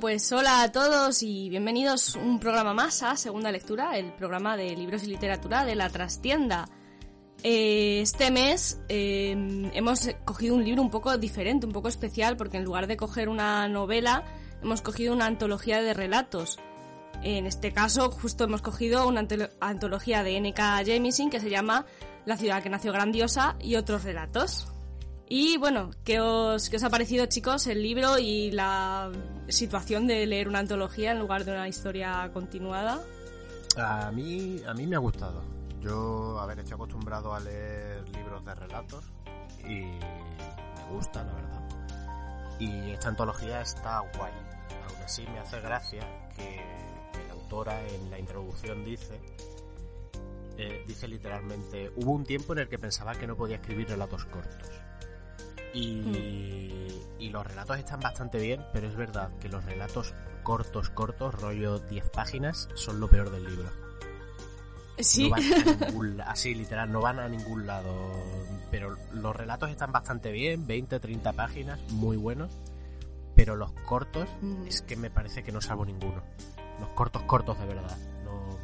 Pues hola a todos y bienvenidos un programa más a Segunda Lectura, el programa de libros y literatura de la trastienda. Eh, este mes eh, hemos cogido un libro un poco diferente, un poco especial, porque en lugar de coger una novela, hemos cogido una antología de relatos. En este caso, justo hemos cogido una antología de N.K. Jemisin que se llama La ciudad que nació grandiosa y otros relatos. Y bueno, ¿qué os, os ha parecido, chicos, el libro y la situación de leer una antología en lugar de una historia continuada? A mí, a mí me ha gustado. Yo, a ver, estoy acostumbrado a leer libros de relatos y me gusta, la verdad. Y esta antología está guay. Aún así me hace gracia que, la autora en la introducción dice eh, dice literalmente, hubo un tiempo en el que pensaba que no podía escribir relatos cortos. Y, los relatos están bastante bien, pero es verdad que los relatos cortos, cortos, rollo 10 páginas, son lo peor del libro. Sí. así, literal, no van a ningún lado. Pero los relatos están bastante bien, 20, 30 páginas, muy buenos. Pero los cortos, mm. es que me parece que no salvo ninguno. Los cortos, cortos de verdad. No...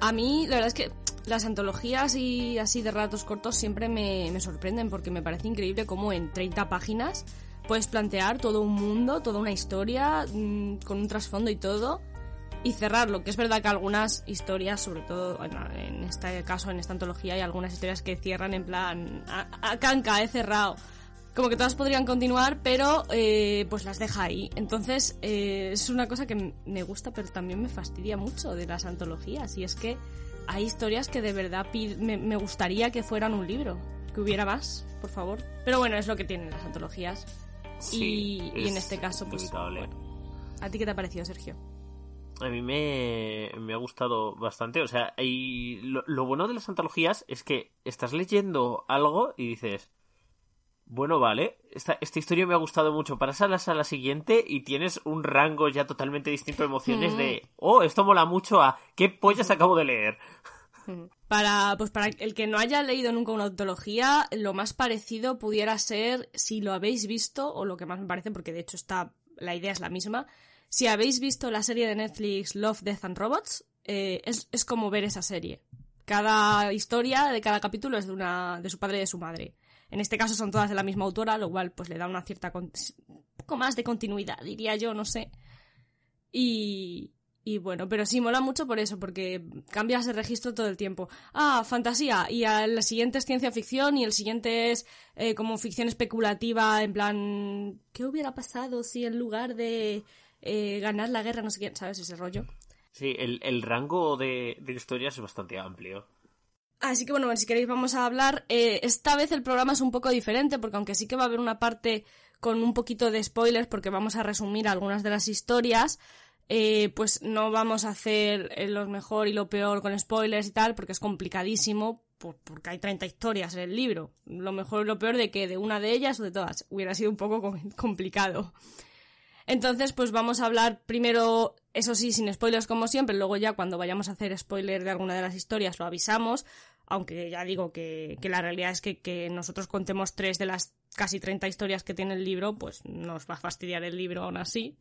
A mí, la verdad es que las antologías y así de relatos cortos siempre me, sorprenden porque me parece increíble cómo en 30 páginas puedes plantear todo un mundo, toda una historia mm, con un trasfondo y todo y cerrarlo, que es verdad que algunas historias, sobre todo en este caso, en esta antología, hay algunas historias que cierran en plan, a, canca, he cerrado. Como que todas podrían continuar, pero eh, pues las deja ahí. Entonces eh, es una cosa que me gusta, pero también me fastidia mucho de las antologías. Y es que hay historias que de verdad me, gustaría que fueran un libro, que hubiera más, por favor. Pero bueno, es lo que tienen las antologías. y, en este caso, pues. ¿A ti qué te ha parecido, Sergio? A mí me, ha gustado bastante. O sea, lo, lo, bueno de las antologías es que estás leyendo algo y dices, bueno, vale, esta, esta historia me ha gustado mucho. Pasas a la siguiente y tienes un rango ya totalmente distinto de emociones de, mm. oh, esto mola mucho a, ¿qué pollas acabo de leer? Mm. Para, pues para el que no haya leído nunca una antología, lo más parecido pudiera ser, si lo habéis visto, o lo que más me parece, porque de hecho está, la idea es la misma, si habéis visto la serie de Netflix Love, Death and Robots, eh, es, es como ver esa serie. Cada historia de cada capítulo es de, una, de su padre y de su madre. En este caso son todas de la misma autora, lo cual pues le da una cierta un poco más de continuidad, diría yo, no sé. Y, y bueno, pero sí mola mucho por eso, porque cambias de registro todo el tiempo. Ah, fantasía, y el siguiente es ciencia ficción, y el siguiente es eh, como ficción especulativa, en plan, ¿qué hubiera pasado si en lugar de eh, ganar la guerra, no sé quién, ¿sabes? Ese rollo. Sí, el, rango de, de historias es bastante amplio. Así que bueno, si queréis vamos a hablar. Eh, esta vez el programa es un poco diferente porque aunque sí que va a haber una parte con un poquito de spoilers porque vamos a resumir algunas de las historias, eh, pues no vamos a hacer eh, lo mejor y lo peor con spoilers y tal porque es complicadísimo porque hay 30 historias en el libro. Lo mejor y lo peor de que de una de ellas o de todas hubiera sido un poco complicado. Entonces, pues vamos a hablar primero, eso sí, sin spoilers como siempre, luego ya cuando vayamos a hacer spoiler de alguna de las historias lo avisamos, aunque ya digo que, la realidad es que, nosotros contemos tres de las casi 30 historias que tiene el libro, pues nos va a fastidiar el libro aún así.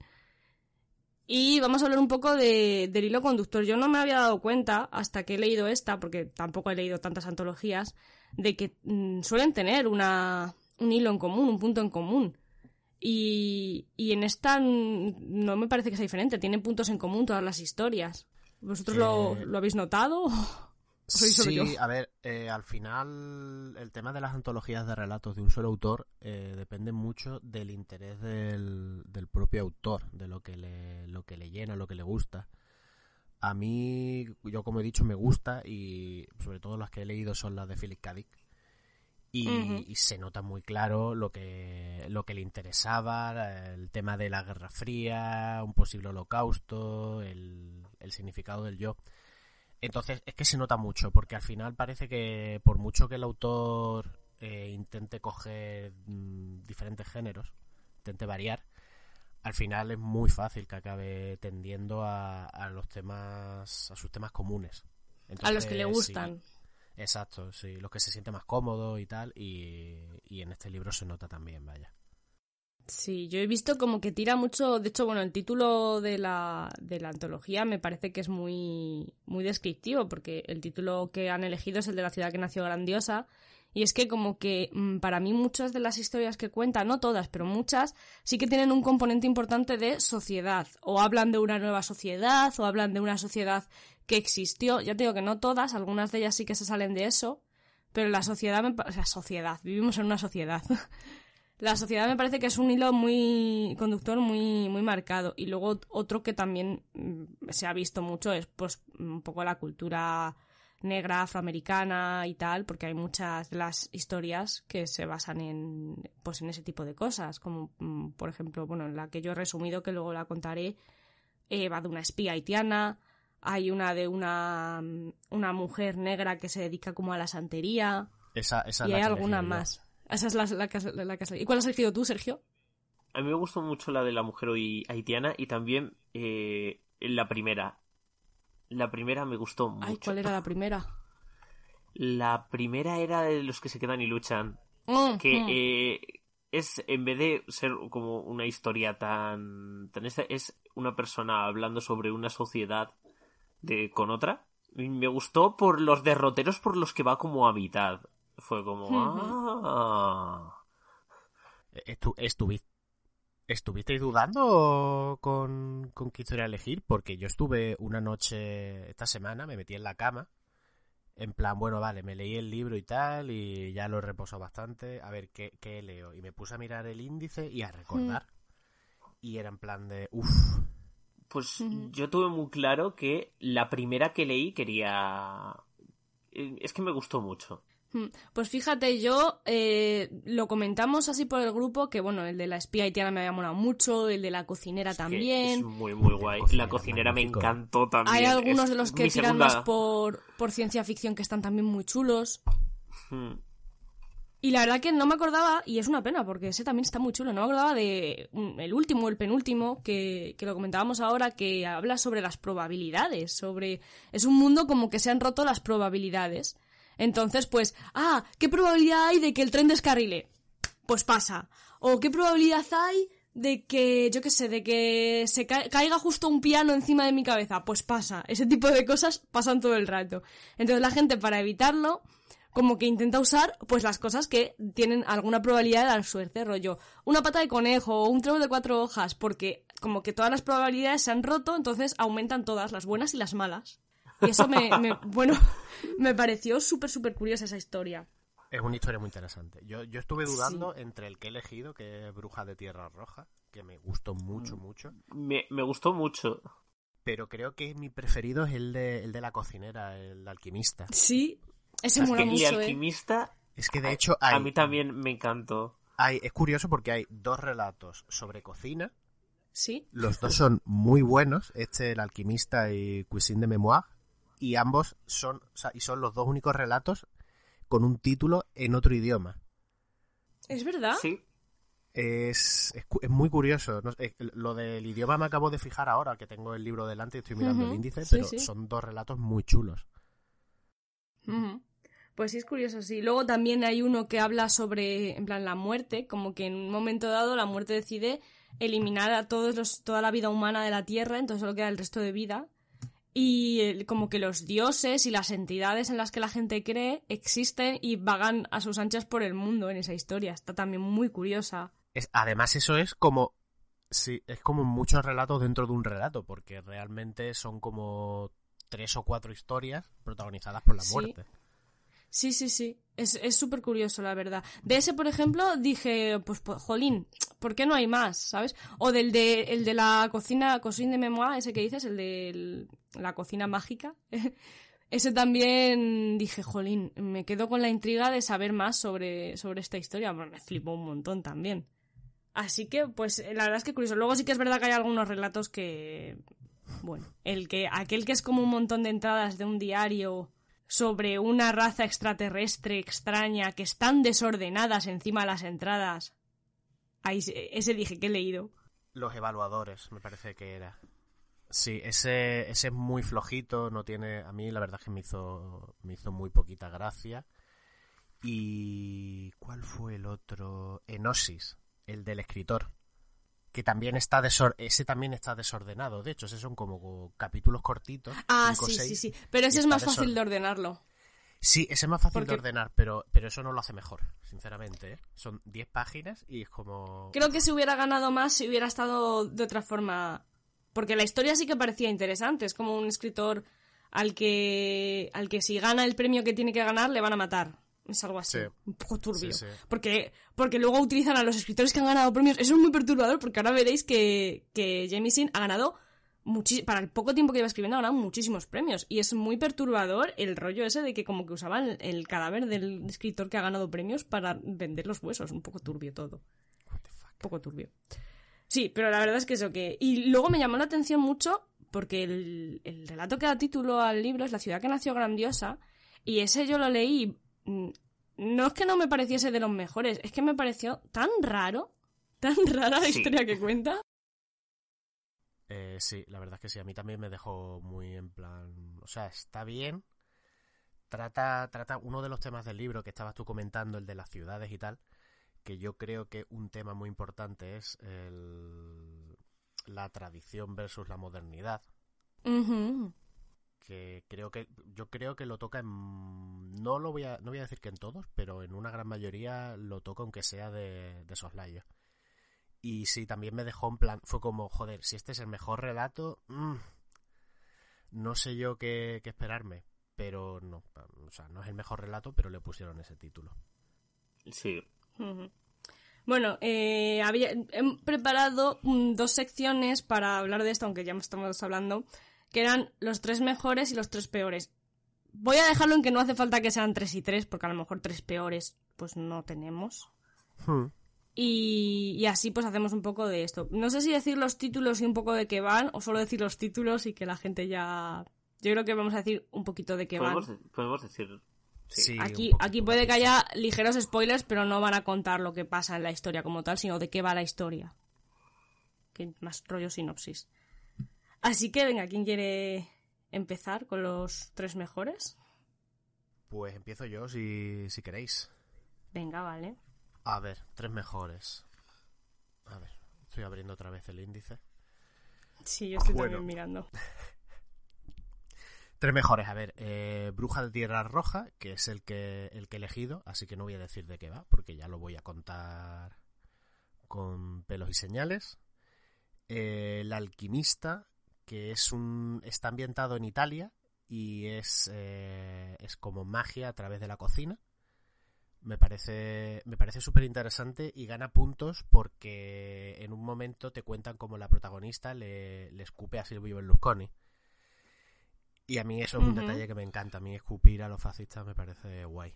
Y vamos a hablar un poco de, del hilo conductor. Yo no me había dado cuenta hasta que he leído esta, porque tampoco he leído tantas antologías, de que mm, suelen tener una, un hilo en común, un punto en común. Y, en esta no me parece que sea diferente, tienen puntos en común todas las historias. ¿Vosotros lo, eh, habéis notado? sí, a ver, eh, al final el tema de las antologías de relatos de un solo autor eh, depende mucho del interés del, del, propio autor, de lo que, le, lo que le llena, lo que le gusta. A mí, yo como he dicho, me gusta y sobre todo las que he leído son las de Philip K. Dick. Y, se nota muy claro lo que, lo que le interesaba, el tema de la Guerra Fría, un posible holocausto, el, el significado del yo. Entonces, es que se nota mucho, porque al final parece que por mucho que el autor eh, intente coger mm, diferentes géneros, intente variar, al final es muy fácil que acabe tendiendo a, los temas, a sus temas comunes. a los que le gustan. Exacto, sí, los que se siente más cómodo y tal, y, y en este libro se nota también, vaya. Sí, yo he visto como que tira mucho, de hecho, bueno, el título de la, de la antología me parece que es muy, muy descriptivo, porque el título que han elegido es el de la ciudad que nació grandiosa, y es que como que mm, para mí muchas de las historias que cuenta, no todas, pero muchas, sí que tienen un componente importante de sociedad, o hablan de una nueva sociedad, o hablan de una sociedad que existió, ya te digo que no todas, algunas de ellas sí que se salen de eso, pero la sociedad, me, sea, sociedad, vivimos en una sociedad. la sociedad me parece que es un hilo muy conductor muy muy marcado y luego otro que también mm, se ha visto mucho es pues un poco la cultura negra afroamericana y tal porque hay muchas de las historias que se basan en pues en ese tipo de cosas como mm, por ejemplo bueno la que yo he resumido que luego la contaré eh, va de una espía haitiana hay una de una una mujer negra que se dedica como a la santería esa, esa y hay alguna más esa es la, la, la, ¿Y cuál has elegido tú, Sergio? A mí me gustó mucho la de la mujer haitiana y también eh, la primera. La primera me gustó mucho. Ay, ¿cuál era la primera? La primera era de los que se quedan y luchan. Mm, que mm. Eh, es, en vez de ser como una historia tan, tan esta, es una persona hablando sobre una sociedad de, con otra. Me gustó por los derroteros por los que va como a mitad. Fue como... ah. ¿Estuvisteis dudando con, con qué historia elegir? Porque yo estuve una noche esta semana, me metí en la cama, en plan, bueno, vale, me leí el libro y tal, y ya lo he reposado bastante, a ver qué, qué leo. Y me puse a mirar el índice y a recordar. Y era en plan de, uff. Pues yo tuve muy claro que la primera que leí quería... Eh, es que me gustó mucho. Pues fíjate, yo eh, lo comentamos así por el grupo, que bueno, el de la espía haitiana me había molado mucho, el de la cocinera también. Es muy, muy guay. La cocinera me encantó también. Hay algunos de los que tiran más por, por ciencia ficción que están también muy chulos. Hmm. Y la verdad que no me acordaba, y es una pena, porque ese también está muy chulo, no me acordaba de mm, el último, el penúltimo, que, que, lo comentábamos ahora, que habla sobre las probabilidades, sobre... Es un mundo como que se han roto las probabilidades. Entonces, pues, ah, ¿qué probabilidad hay de que el tren descarrile? Pues pasa. O ¿qué probabilidad hay de que, yo qué sé, de que se caiga justo un piano encima de mi cabeza? Pues pasa. Ese tipo de cosas pasan todo el rato. Entonces la gente, para evitarlo, como que intenta usar pues las cosas que tienen alguna probabilidad de dar suerte, rollo una pata de conejo o un trébol de cuatro hojas, porque como que todas las probabilidades se han roto, entonces aumentan todas, las buenas y las malas. Y eso me, bueno, me pareció súper, súper curiosa esa historia. Es una historia muy interesante. Yo, yo estuve dudando entre el que he elegido, que es Bruja de Tierra Roja, que me gustó mucho, mm. mucho. Me, gustó mucho. Pero creo que mi preferido es el de, el de la cocinera, el alquimista. Sí, ese mola que mucho. ¿eh? alquimista. Es que de hecho A mí también me encantó. Hay, es curioso porque hay dos relatos sobre cocina. Sí. Los dos son muy buenos. Este, el alquimista y Cuisine de Memoire y ambos son, y son los dos únicos relatos con un título en otro idioma. ¿Es verdad? Sí. Es, es, muy curioso. lo del idioma me acabo de fijar ahora, que tengo el libro delante y estoy mirando el índice, pero son dos relatos muy chulos. Pues sí, es curioso, sí. Luego también hay uno que habla sobre, en plan, la muerte, como que en un momento dado la muerte decide eliminar a todos los, toda la vida humana de la Tierra, entonces solo queda el resto de vida, y como que los dioses y las entidades en las que la gente cree existen y vagan a sus anchas por el mundo en esa historia. Está también muy curiosa. Es, además eso es como sí, es como muchos relatos dentro de un relato, porque realmente son como tres o cuatro historias protagonizadas por la Sí. muerte. Sí, sí, sí. Es súper curioso, la verdad. De ese, por ejemplo, dije, pues, pues, jolín, ¿por qué no hay más? ¿Sabes? O del de, el de la cocina, cocina de memoir, ese que dices, el de la cocina mágica. ese también dije, jolín, me quedo con la intriga de saber más sobre, sobre esta historia. Me flipó un montón también. Así que, pues, la verdad es que curioso. Luego sí que es verdad que hay algunos relatos que, bueno, el que, aquel que es como un montón de entradas de un diario sobre una raza extraterrestre extraña que están desordenadas encima de las entradas. Ahí, se- ese dije que he leído. Los evaluadores, me parece que era. Sí, ese, ese es muy flojito, no tiene... A mí la verdad es que me hizo, me hizo muy poquita gracia. ¿Y cuál fue el otro? Enosis, el del escritor. Que también está desor ese también está desordenado. De hecho, esos son como capítulos cortitos. Ah, cinco sí, seis, sí, sí. Pero ese es más fácil de ordenarlo. Sí, ese es más fácil Porque- de ordenar, pero, pero eso no lo hace mejor, sinceramente. ¿eh? Son 10 páginas y es como... Creo que si hubiera ganado más, si hubiera estado de otra forma. Porque la historia sí que parecía interesante. Es como un escritor al que, al que si gana el premio que tiene que ganar, le van a matar. Es algo así. Sí. Un poco turbio. Sí, sí. Porque, porque luego utilizan a los escritores que han ganado premios. Eso es muy perturbador porque ahora veréis que, que Jameson ha ganado para el poco tiempo que lleva escribiendo ha ganado muchísimos premios. Y es muy perturbador el rollo ese de que como que usaban el cadáver del escritor que ha ganado premios para vender los huesos. Un poco turbio todo. Fuck. poco turbio. Sí, pero la verdad es que eso que... Y luego me llamó la atención mucho porque el, el relato que da título al libro es La ciudad que nació grandiosa y ese yo lo leí... No es que no me pareciese de los mejores, es que me pareció tan raro, tan rara la Sí. historia que cuenta. Eh, sí, la verdad es que sí, a mí también me dejó muy en plan, o sea, está bien. Trata, trata uno de los temas del libro que estabas tú comentando, el de las ciudades y tal, que yo creo que un tema muy importante es el- la tradición versus la modernidad, Ujú. Que creo que yo creo que lo toca en no lo voy a no voy a decir que en todos, pero en una gran mayoría lo toca aunque sea de, de soslayo. Y sí, también me dejó en plan, fue como, joder, si este es el mejor relato, mm, no sé yo qué, qué esperarme, pero no, o sea, no es el mejor relato, pero le pusieron ese título. Sí. Bueno, eh, había, he preparado mm, dos secciones para hablar de esto, aunque ya estamos hablando, que eran los tres mejores y los tres peores. Voy a dejarlo en que no hace falta que sean tres y tres, porque a lo mejor tres peores pues no tenemos. Y, y así pues hacemos un poco de esto. No sé si decir los títulos y un poco de qué van, o solo decir los títulos y que la gente ya... Yo creo que vamos a decir un poquito de qué van. Podemos, podemos decir. Sí. Sí, Aquí, poquito, aquí puede que haya ligeros spoilers, pero no van a contar lo que pasa en la historia como tal, sino de qué va la historia. Que más rollo sinopsis. Así que venga, ¿quién quiere empezar con los tres mejores? Pues empiezo yo si, si queréis. Venga, vale. A ver, tres mejores. A ver, estoy abriendo otra vez el índice. Sí, yo estoy Bueno. también mirando. Tres mejores, a ver, eh, Bruja de Tierra Roja, que es el que, el que he elegido, así que no voy a decir de qué va, porque ya lo voy a contar con pelos y señales. Eh, el Alquimista, que es un, está ambientado en Italia y es, eh, es como magia a través de la cocina. Me parece, me parece súper interesante y gana puntos porque en un momento te cuentan como la protagonista le, le escupe a Silvio Berlusconi. Y a mí eso es un detalle que me encanta. A mí escupir a los fascistas me parece guay.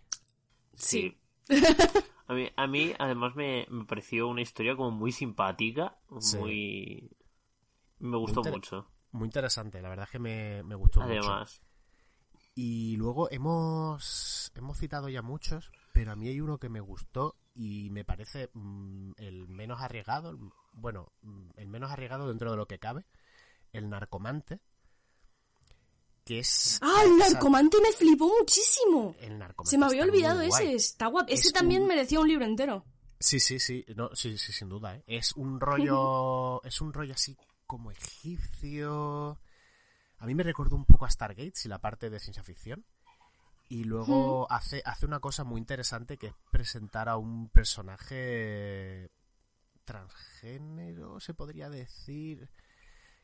Sí. A mí, a mí además, me, me pareció una historia como muy simpática. Sí. Muy. Me gustó mucho. Muy interesante, la verdad es que me, me gustó mucho. Además. Y luego hemos, hemos citado ya muchos, pero a mí hay uno que me gustó y me parece mm, el menos arriesgado, bueno, mm, el menos arriesgado dentro de lo que cabe, el narcomante, que es... ¡Ah, el narcomante me flipó muchísimo! el narcomante Se me había olvidado ese, está guapo. Ese Es también un- merecía un libro entero. Sí, sí, sí, no, sí, sí, sin duda, ¿eh? Es un rollo, es un rollo así como egipcio. A mí me recordó un poco a Stargate, si la parte de ciencia ficción. Y luego hace, hace una cosa muy interesante que es presentar a un personaje transgénero, se podría decir,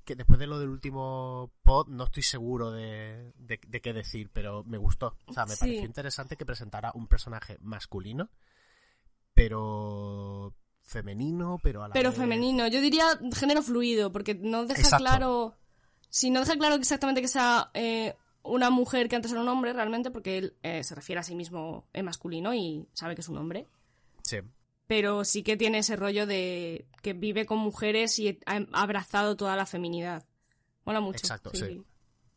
que después de lo del último pod no estoy seguro de, de, qué decir, pero me gustó. O sea, me pareció interesante que presentara un personaje masculino, pero femenino, pero a la Pero femenino, yo diría género fluido, porque no deja claro... Si no deja claro exactamente que sea eh, una mujer que antes era un hombre, realmente, porque él eh, se refiere a sí mismo en masculino y sabe que es un hombre. Sí pero sí que tiene ese rollo de que vive con mujeres y ha abrazado toda la feminidad. Mola mucho. Exacto, sí.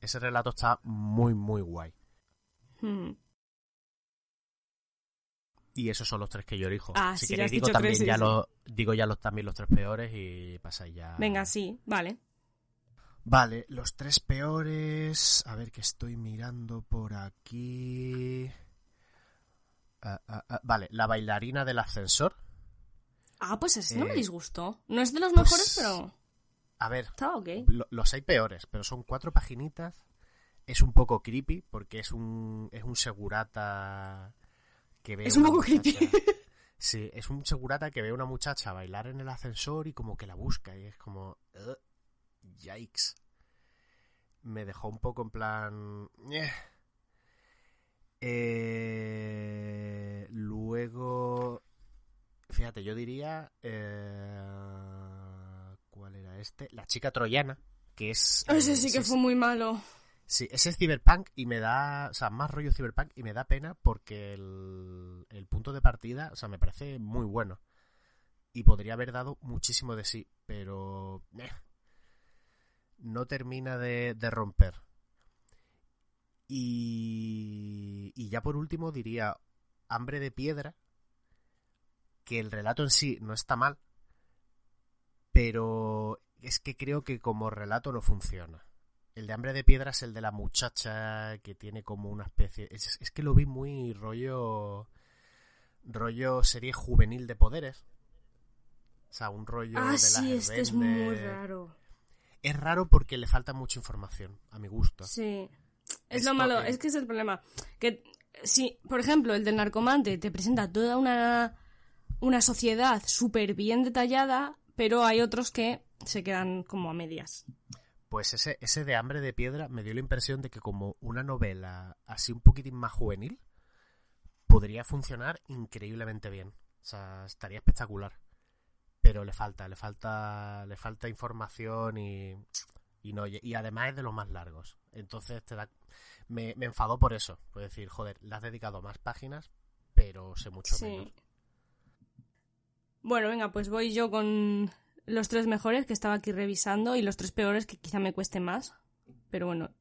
Ese relato está muy, muy guay. Hmm. Y esos son los tres que yo elijo. Ah, si queréis digo también ya los digo ya los también los tres peores y pasáis ya. Venga, sí, vale. Vale, los tres peores. A ver que estoy mirando por aquí. Ah, ah, ah, vale, la bailarina del ascensor. Ah, pues ese no me eh, disgustó. No es de los mejores, pues, pero. A ver. Está ok. los hay peores, pero son cuatro paginitas. Es un poco creepy porque es un, es un segurata que ve. Es un poco creepy. Sí, es un segurata que ve a una muchacha bailar en el ascensor y como que la busca y es como. yikes. Me dejó un poco en plan. Eh, eh, luego, fíjate, yo diría... Eh, ¿Cuál era este? La chica troyana, que es... Ese sí que fue muy malo. Sí, ese es Cyberpunk y me da, o sea, más rollo Cyberpunk y me da pena porque el, punto de partida, o sea, me parece muy bueno. Y podría haber dado muchísimo de sí, pero eh, no termina de, romper. Y ya por último diría Hambre de Piedra, que el relato en sí no está mal, pero es que creo que como relato no funciona. El de Hambre de Piedra es el de la muchacha que tiene como una especie... Es, que lo vi muy rollo... rollo serie juvenil de poderes. O sea, un rollo ah, de sí, este es muy raro. Es raro porque le falta mucha información, a mi gusto. Sí. Es lo malo, es que es el problema. Que si, por ejemplo, el del narcomante te presenta toda una, una sociedad súper bien detallada, pero hay otros que se quedan como a medias. Pues ese, ese de Hambre de Piedra me dio la impresión de que como una novela así un poquitín más juvenil, podría funcionar increíblemente bien. O sea, estaría espectacular. Pero le falta, le falta, le falta información y, y no, y además es de los más largos. Entonces te da, me, me enfadó por eso. Puedo decir, joder, le has dedicado más páginas, pero sé mucho menos. Bueno, venga, pues voy yo con los tres mejores que estaba aquí revisando y los tres peores que quizá me cueste más. Pero bueno.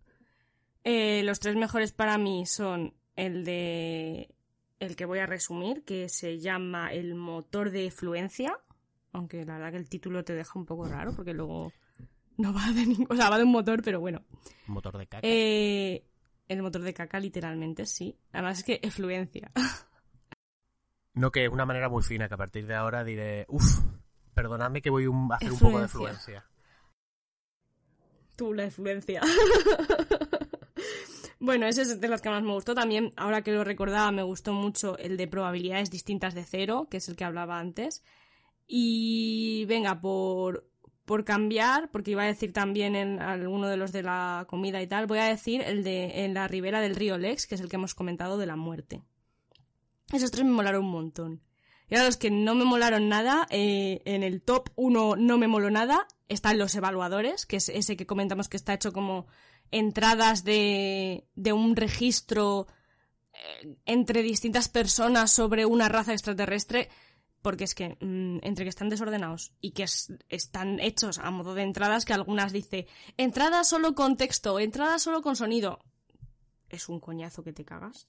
Eh, los tres mejores para mí son el de. el que voy a resumir, que se llama El motor de fluencia. Aunque la verdad que el título te deja un poco raro, porque luego no va de ningún... O sea, va de un motor, pero bueno. Motor de caca. Eh, el motor de caca, literalmente, sí. Además es que efluencia. No, que es una manera muy fina, que a partir de ahora diré, uff, perdonadme que voy a hacer un poco de efluencia. Tú, la efluencia. bueno, ese es de las que más me gustó. También, ahora que lo recordaba, me gustó mucho el de probabilidades distintas de cero, que es el que hablaba antes. Y venga, por por cambiar, porque iba a decir también en alguno de los de la comida y tal, voy a decir el de en la ribera del río Lex, que es el que hemos comentado de la muerte. Esos tres me molaron un montón. Y ahora los que no me molaron nada, eh, en el top 1 no me moló nada, están los evaluadores, que es ese que comentamos que está hecho como entradas de, de un registro eh, entre distintas personas sobre una raza extraterrestre porque es que mm, entre que están desordenados y que están hechos a modo de entradas, que algunas dice entrada solo con texto, entrada solo con sonido, es un coñazo que te cagas.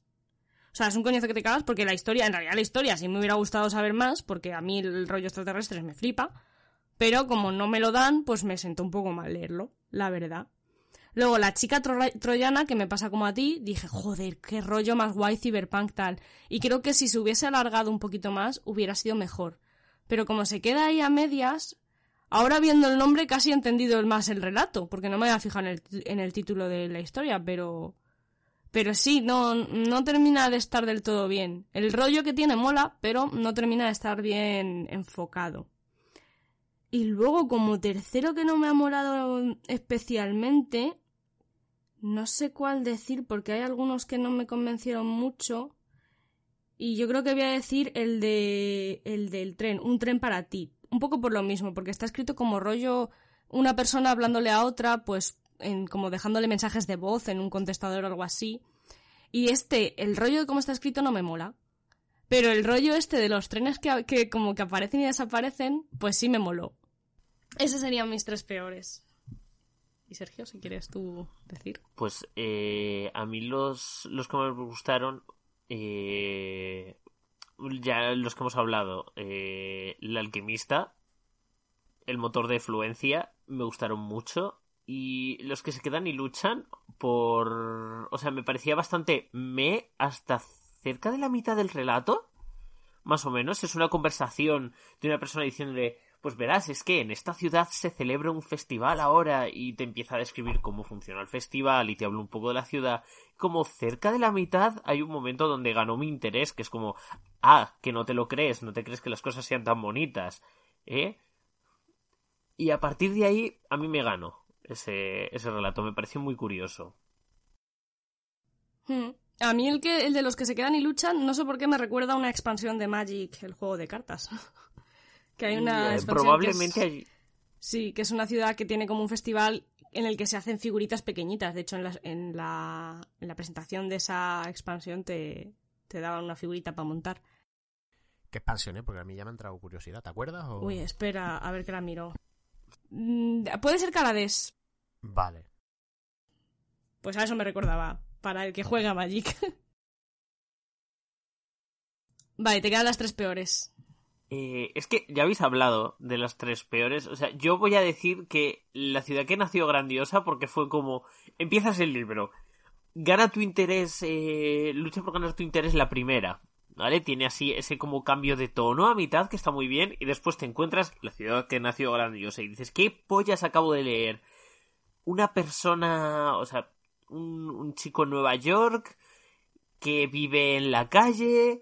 Sea, es un coñazo que te cagas porque la historia, en realidad la historia sí me hubiera gustado saber más, porque a mí el rollo extraterrestre me flipa, pero como no me lo dan, pues me siento un poco mal leerlo, la verdad. Luego, la chica troyana, que me pasa como a ti, dije, joder, qué rollo más guay cyberpunk tal. Y creo que si se hubiese alargado un poquito más, hubiera sido mejor. Pero como se queda ahí a medias, ahora viendo el nombre casi he entendido más el relato, porque no me había fijado en el, en el título de la historia, pero... Pero sí, no, no termina de estar del todo bien. El rollo que tiene mola, pero no termina de estar bien enfocado. Y luego, como tercero que no me ha molado especialmente, no sé cuál decir porque hay algunos que no me convencieron mucho. Y yo creo que voy a decir el de el del tren, un tren para ti. Un poco por lo mismo, porque está escrito como rollo una persona hablándole a otra, pues en, como dejándole mensajes de voz en un contestador o algo así. Y este, el rollo de cómo está escrito no me mola. Pero el rollo este de los trenes que, que como que aparecen y desaparecen, pues sí me moló. Esos serían mis tres peores. Y Sergio, si quieres tú decir. Pues eh, a mí los, los que me gustaron, eh, ya los que hemos hablado, eh, El alquimista, El motor de fluencia, me gustaron mucho. Y los que se quedan y luchan por... O sea, me parecía bastante me hasta cerca de la mitad del relato. Más o menos. Es una conversación de una persona diciéndole pues verás, es que en esta ciudad se celebra un festival ahora y te empieza a describir cómo funciona el festival y te habla un poco de la ciudad. Como cerca de la mitad hay un momento donde ganó mi interés, que es como, ah, que no te lo crees, no te crees que las cosas sean tan bonitas, ¿eh? Y a partir de ahí a mí me ganó ese, ese relato, me pareció muy curioso. Hmm. A mí el, que, el de los que se quedan y luchan, no sé por qué me recuerda a una expansión de Magic, el juego de cartas. Que hay una. probablemente Sí, que es una ciudad que tiene como un festival en el que se hacen figuritas pequeñitas. De hecho, en la, en la, en la presentación de esa expansión te, te daban una figurita para montar. ¿Qué expansión, eh? Porque a mí ya me ha entrado curiosidad, ¿te acuerdas? Uy, espera, a ver que la miro. Mm, puede ser Calades. Vale. Pues a eso me recordaba, para el que juega Magic. vale, te quedan las tres peores. Eh, es que ya habéis hablado de las tres peores. O sea, yo voy a decir que la ciudad que nació grandiosa porque fue como empiezas el libro, gana tu interés, eh, lucha por ganar tu interés la primera, ¿vale? Tiene así ese como cambio de tono a mitad que está muy bien y después te encuentras la ciudad que nació grandiosa y dices, ¿qué pollas acabo de leer? Una persona, o sea, un, un chico en Nueva York que vive en la calle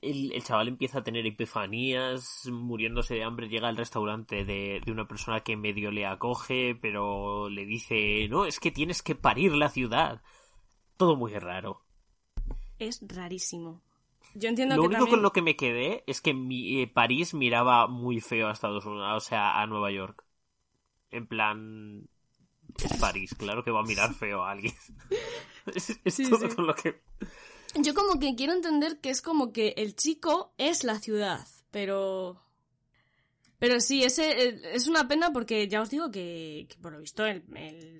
el, chaval empieza a tener epifanías, muriéndose de hambre, llega al restaurante de, de, una persona que medio le acoge, pero le dice, no, es que tienes que parir la ciudad. Todo muy raro. Es rarísimo. Yo entiendo lo único con lo que me quedé es que mi, eh, París miraba muy feo a Estados Unidos, o sea, a Nueva York. En plan, es París, claro que va a mirar feo a alguien. es, todo con lo que yo como que quiero entender que es como que el chico es la ciudad, pero... Pero sí, ese es una pena porque ya os digo que, por lo visto el,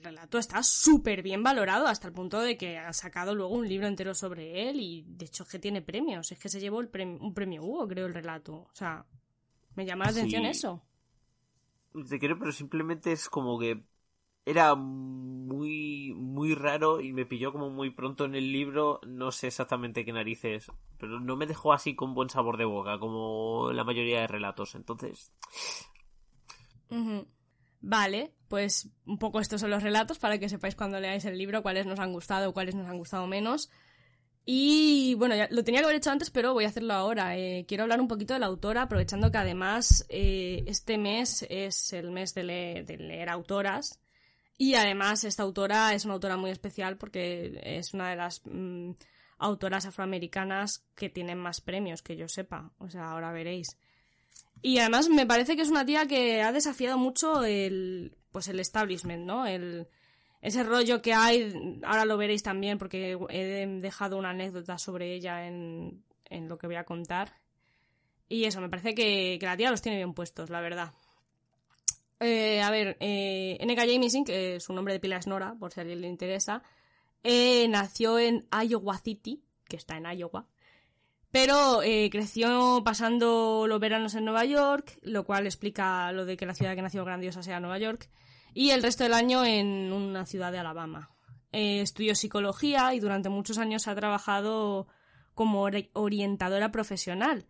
relato está súper bien valorado hasta el punto de que ha sacado luego un libro entero sobre él y de hecho es que tiene premios, es que se llevó el un premio Hugo, creo, el relato. O sea, me llama la atención eso. Te quiero, pero simplemente es como que era muy muy raro y me pilló como muy pronto en el libro no sé exactamente qué narices pero no me dejó así con buen sabor de boca como la mayoría de relatos entonces vale pues un poco estos son los relatos para que sepáis cuando leáis el libro cuáles nos han gustado cuáles nos han gustado menos y bueno, ya lo tenía que haber hecho antes, pero voy a hacerlo ahora. Eh, quiero hablar un poquito de la autora, aprovechando que además eh, este mes es el mes de, de leer autoras. Y además esta autora es una autora muy especial porque es una de las mm, autoras afroamericanas que tienen más premios, que yo sepa. O sea, ahora veréis. Y además me parece que es una tía que ha desafiado mucho el, pues el establishment, ¿no? El, ese rollo que hay, ahora lo veréis también porque he dejado una anécdota sobre ella en, en lo que voy a contar. Y eso, me parece que, que la tía los tiene bien puestos, la verdad. Eh, a ver, eh, N.K. Jemisin, que su nombre de pila es Nora, por si a alguien le interesa, eh, nació en Iowa City, que está en Iowa, pero eh, creció pasando los veranos en Nueva York, lo cual explica lo de que la ciudad que nació grandiosa sea Nueva York, y el resto del año en una ciudad de Alabama. estudió psicología y durante muchos años ha trabajado como orientadora profesional.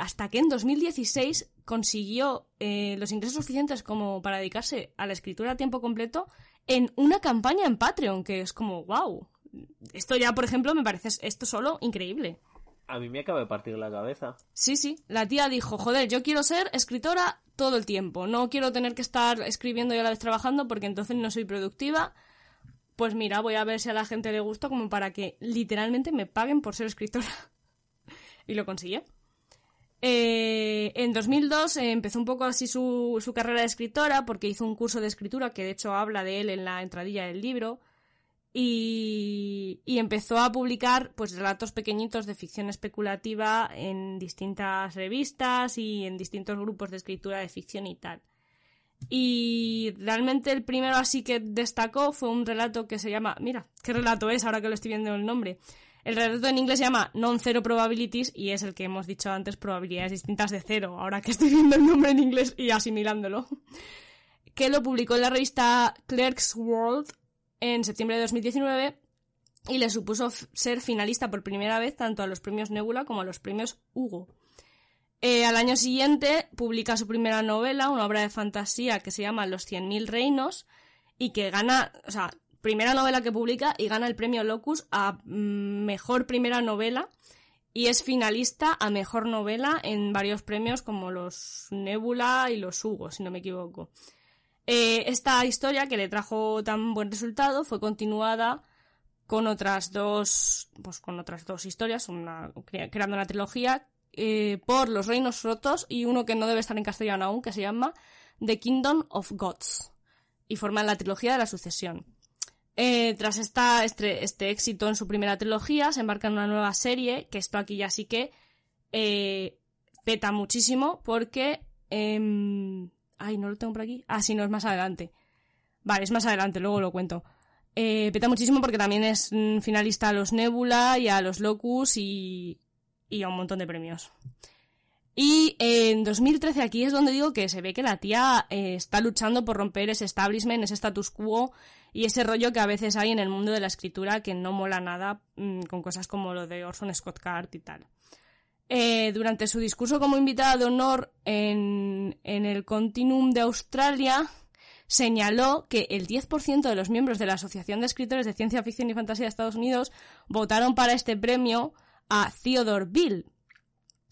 Hasta que en 2016 consiguió eh, los ingresos suficientes como para dedicarse a la escritura a tiempo completo en una campaña en Patreon, que es como, wow. Esto ya, por ejemplo, me parece esto solo increíble. A mí me acaba de partir la cabeza. Sí, sí. La tía dijo, joder, yo quiero ser escritora todo el tiempo. No quiero tener que estar escribiendo y a la vez trabajando porque entonces no soy productiva. Pues mira, voy a ver si a la gente le gusta como para que literalmente me paguen por ser escritora. y lo consiguió. Eh, en 2002 eh, empezó un poco así su, su, carrera de escritora porque hizo un curso de escritura que de hecho habla de él en la entradilla del libro y, y, empezó a publicar pues relatos pequeñitos de ficción especulativa en distintas revistas y en distintos grupos de escritura de ficción y tal. Y realmente el primero así que destacó fue un relato que se llama, mira, qué relato es ahora que lo estoy viendo el nombre, el relato en inglés se llama Non-Zero Probabilities y es el que hemos dicho antes, probabilidades distintas de cero, ahora que estoy viendo el nombre en inglés y asimilándolo. Que lo publicó en la revista Clerk's World en septiembre de 2019 y le supuso ser finalista por primera vez tanto a los premios Nebula como a los premios Hugo. Eh, al año siguiente publica su primera novela, una obra de fantasía que se llama Los 100.000 reinos y que gana, o sea, primera novela que publica y gana el premio Locus a mm, mejor primera novela y es finalista a mejor novela en varios premios como los Nebula y los Hugo, si no me equivoco. Eh, esta historia que le trajo tan buen resultado fue continuada con otras dos, pues con otras dos historias, creando una trilogía eh, por Los Reinos Rotos y uno que no debe estar en castellano aún, que se llama The Kingdom of Gods y forma la trilogía de la sucesión. Eh, tras esta, este, éxito en su primera trilogía, se embarca en una nueva serie, que esto aquí ya sí que eh, peta muchísimo, porque... Eh, ay, no lo tengo por aquí. Ah, sí, no, es más adelante. Vale, es más adelante, luego lo cuento. Eh, peta muchísimo porque también es mm, finalista a los Nebula y a los Locus y, y a un montón de premios. Y en 2013 aquí es donde digo que se ve que la tía está luchando por romper ese establishment, ese status quo y ese rollo que a veces hay en el mundo de la escritura que no mola nada mm, con cosas como lo de Orson Scott Card y tal. Eh, durante su discurso como invitada de honor en, en el Continuum de Australia, señaló que el 10% de los miembros de la Asociación de Escritores de Ciencia Ficción y Fantasía de Estados Unidos votaron para este premio a Theodore Bill,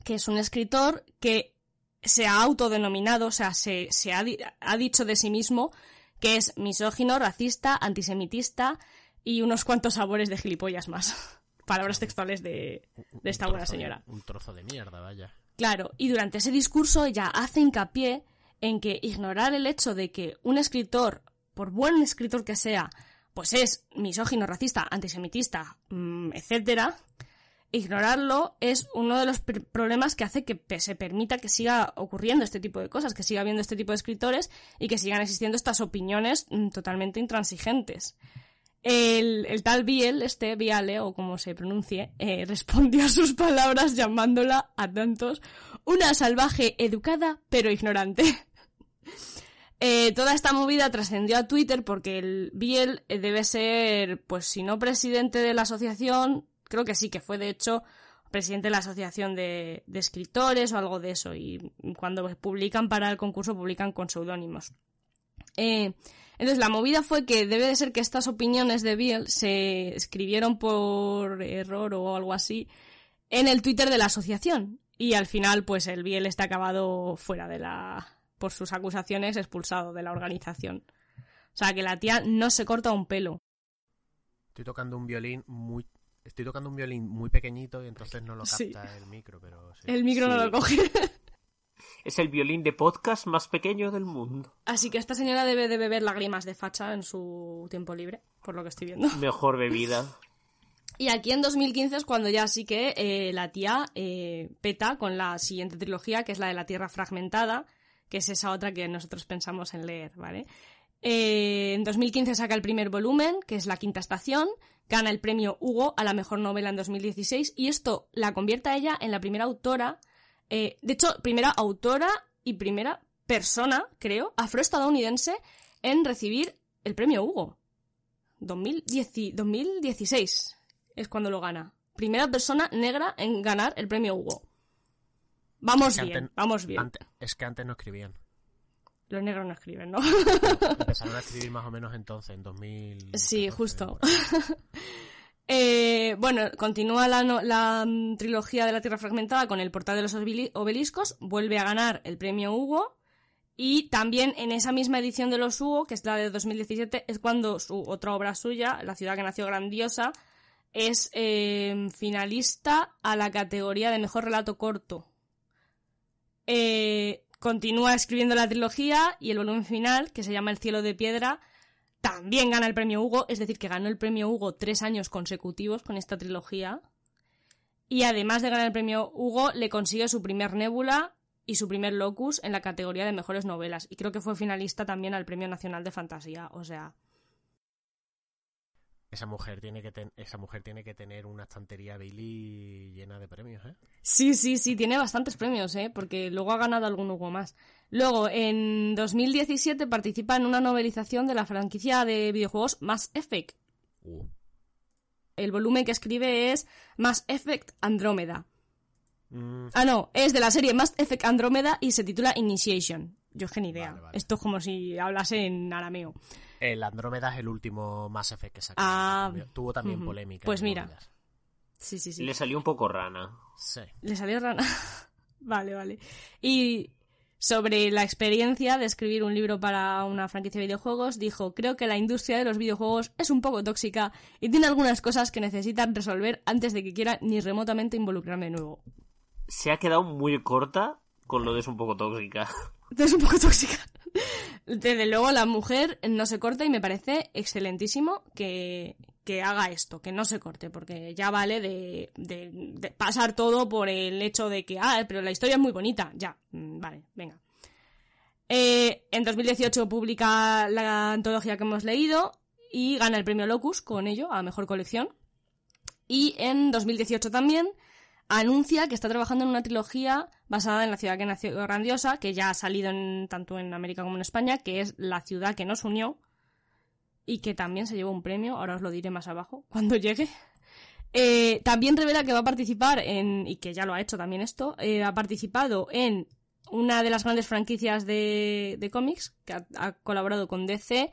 que es un escritor que se ha autodenominado, o sea, se, se ha, ha, dicho de sí mismo que es misógino, racista, antisemitista y unos cuantos sabores de gilipollas más. Palabras textuales de, de esta buena señora. De, un trozo de mierda, vaya. Claro, y durante ese discurso ella hace hincapié en que ignorar el hecho de que un escritor, por buen escritor que sea, pues es misógino, racista, antisemitista, mmm, etcétera, ignorarlo es uno de los problemas que hace que se permita que siga ocurriendo este tipo de cosas, que siga habiendo este tipo de escritores y que sigan existiendo estas opiniones mm, totalmente intransigentes. El, tal Biel, este Viale, o como se pronuncie, eh, respondió a sus palabras llamándola a tantos una salvaje educada pero ignorante. eh, toda esta movida trascendió a Twitter porque el Biel eh, debe ser, pues si no presidente de la asociación, creo que sí, que fue de hecho presidente de la asociación de, escritores o algo de eso. Y cuando publican para el concurso, publican con seudónimos. Eh, entonces, la movida fue que debe de ser que estas opiniones de Biel se escribieron por error o algo así en el Twitter de la asociación. Y al final, pues el Biel está acabado fuera de la. por sus acusaciones, expulsado de la organización. O sea, que la tía no se corta un pelo. Estoy tocando un violín muy Estoy tocando un violín muy pequeñito y entonces no lo capta Sí. el micro, pero sí. El micro no lo coge. Es el violín de podcast más pequeño del mundo. Así que esta señora debe de beber lágrimas de facha en su tiempo libre, por lo que estoy viendo. Mejor bebida. Y aquí en 2015 es cuando ya sí que eh, la tía eh, peta con la siguiente trilogía, que es la de la Tierra Fragmentada, que es esa otra que nosotros pensamos en leer, ¿vale? Eh, en 2015 saca el primer volumen, que es La Quinta Estación, gana el premio Hugo a la mejor novela en 2016 y esto la convierte a ella en la primera autora, eh, de hecho, primera autora y primera persona, creo, afroestadounidense en recibir el premio Hugo. 2010 2016 es cuando lo gana. Primera persona negra en ganar el premio Hugo. Vamos que bien, antes- vamos bien. Es que antes no escribían. Los negros no escriben, ¿no? Empezaron a escribir más o menos entonces, en 2000. Sí, justo. Eh, bueno, continúa la, no- la, mm, trilogía de la Tierra Fragmentada con el Portal de los Obeli- Obeliscos, vuelve a ganar el premio Hugo Y también en esa misma edición de Los Hugo, que es la de 2017, es cuando su otra obra suya, La ciudad que nació grandiosa, es eh, finalista a la categoría de mejor relato corto. Eh, continúa escribiendo la trilogía y el volumen final, que se llama El cielo de piedra, también gana el premio Hugo, es decir, que ganó el premio Hugo tres años consecutivos con esta trilogía. Y además de ganar el premio Hugo, le consigue su primer Nébula y su primer Locus en la categoría de mejores novelas. Y creo que fue finalista también al Premio Nacional de Fantasía. O sea, esa mujer tiene que esa mujer tiene que tener una estantería Billy llena de premios, ¿eh? Sí, sí, sí, tiene bastantes premios, ¿eh? Porque luego ha ganado algún Hugo más. Luego, en 2017 participa en una novelización de la franquicia de videojuegos Mass Effect. Uh. El volumen que escribe es Mass Effect Andrómeda. Mm. Ah, no, es de la serie Mass Effect Andrómeda y se titula Initiation. Yo es que ni idea. Esto es como si hablase en arameo. El Andrómeda es el último Mass Effect que sacó. Ah, Tuvo también polémica. Pues mira. Sí, sí, sí. Le salió un poco rana. Sí. Le salió rana. vale, vale. Y sobre la experiencia de escribir un libro para una franquicia de videojuegos, dijo, creo que la industria de los videojuegos es un poco tóxica y tiene algunas cosas que necesitan resolver antes de que quiera ni remotamente involucrarme de nuevo. Se ha quedado muy corta con lo de es un poco tóxica. Es un poco tóxica. Desde luego la mujer no se corta y me parece excelentísimo que, haga esto, que no se corte, porque ya vale de, pasar todo por el hecho de que, ah, pero la historia es muy bonita, ya, mm, vale, venga. Eh, en 2018 publica la antología que hemos leído y gana el premio Locus con ello, a Mejor Colección. Y en 2018 también anuncia que está trabajando en una trilogía basada en la ciudad que nació grandiosa, que ya ha salido tanto en América como en España, que es La ciudad que nos unió y que también se llevó un premio, ahora os lo diré más abajo, cuando llegue. Eh, también revela que va a participar en, y que ya lo ha hecho también esto, eh, ha participado en una de las grandes franquicias de, cómics, que ha, ha, colaborado con DC,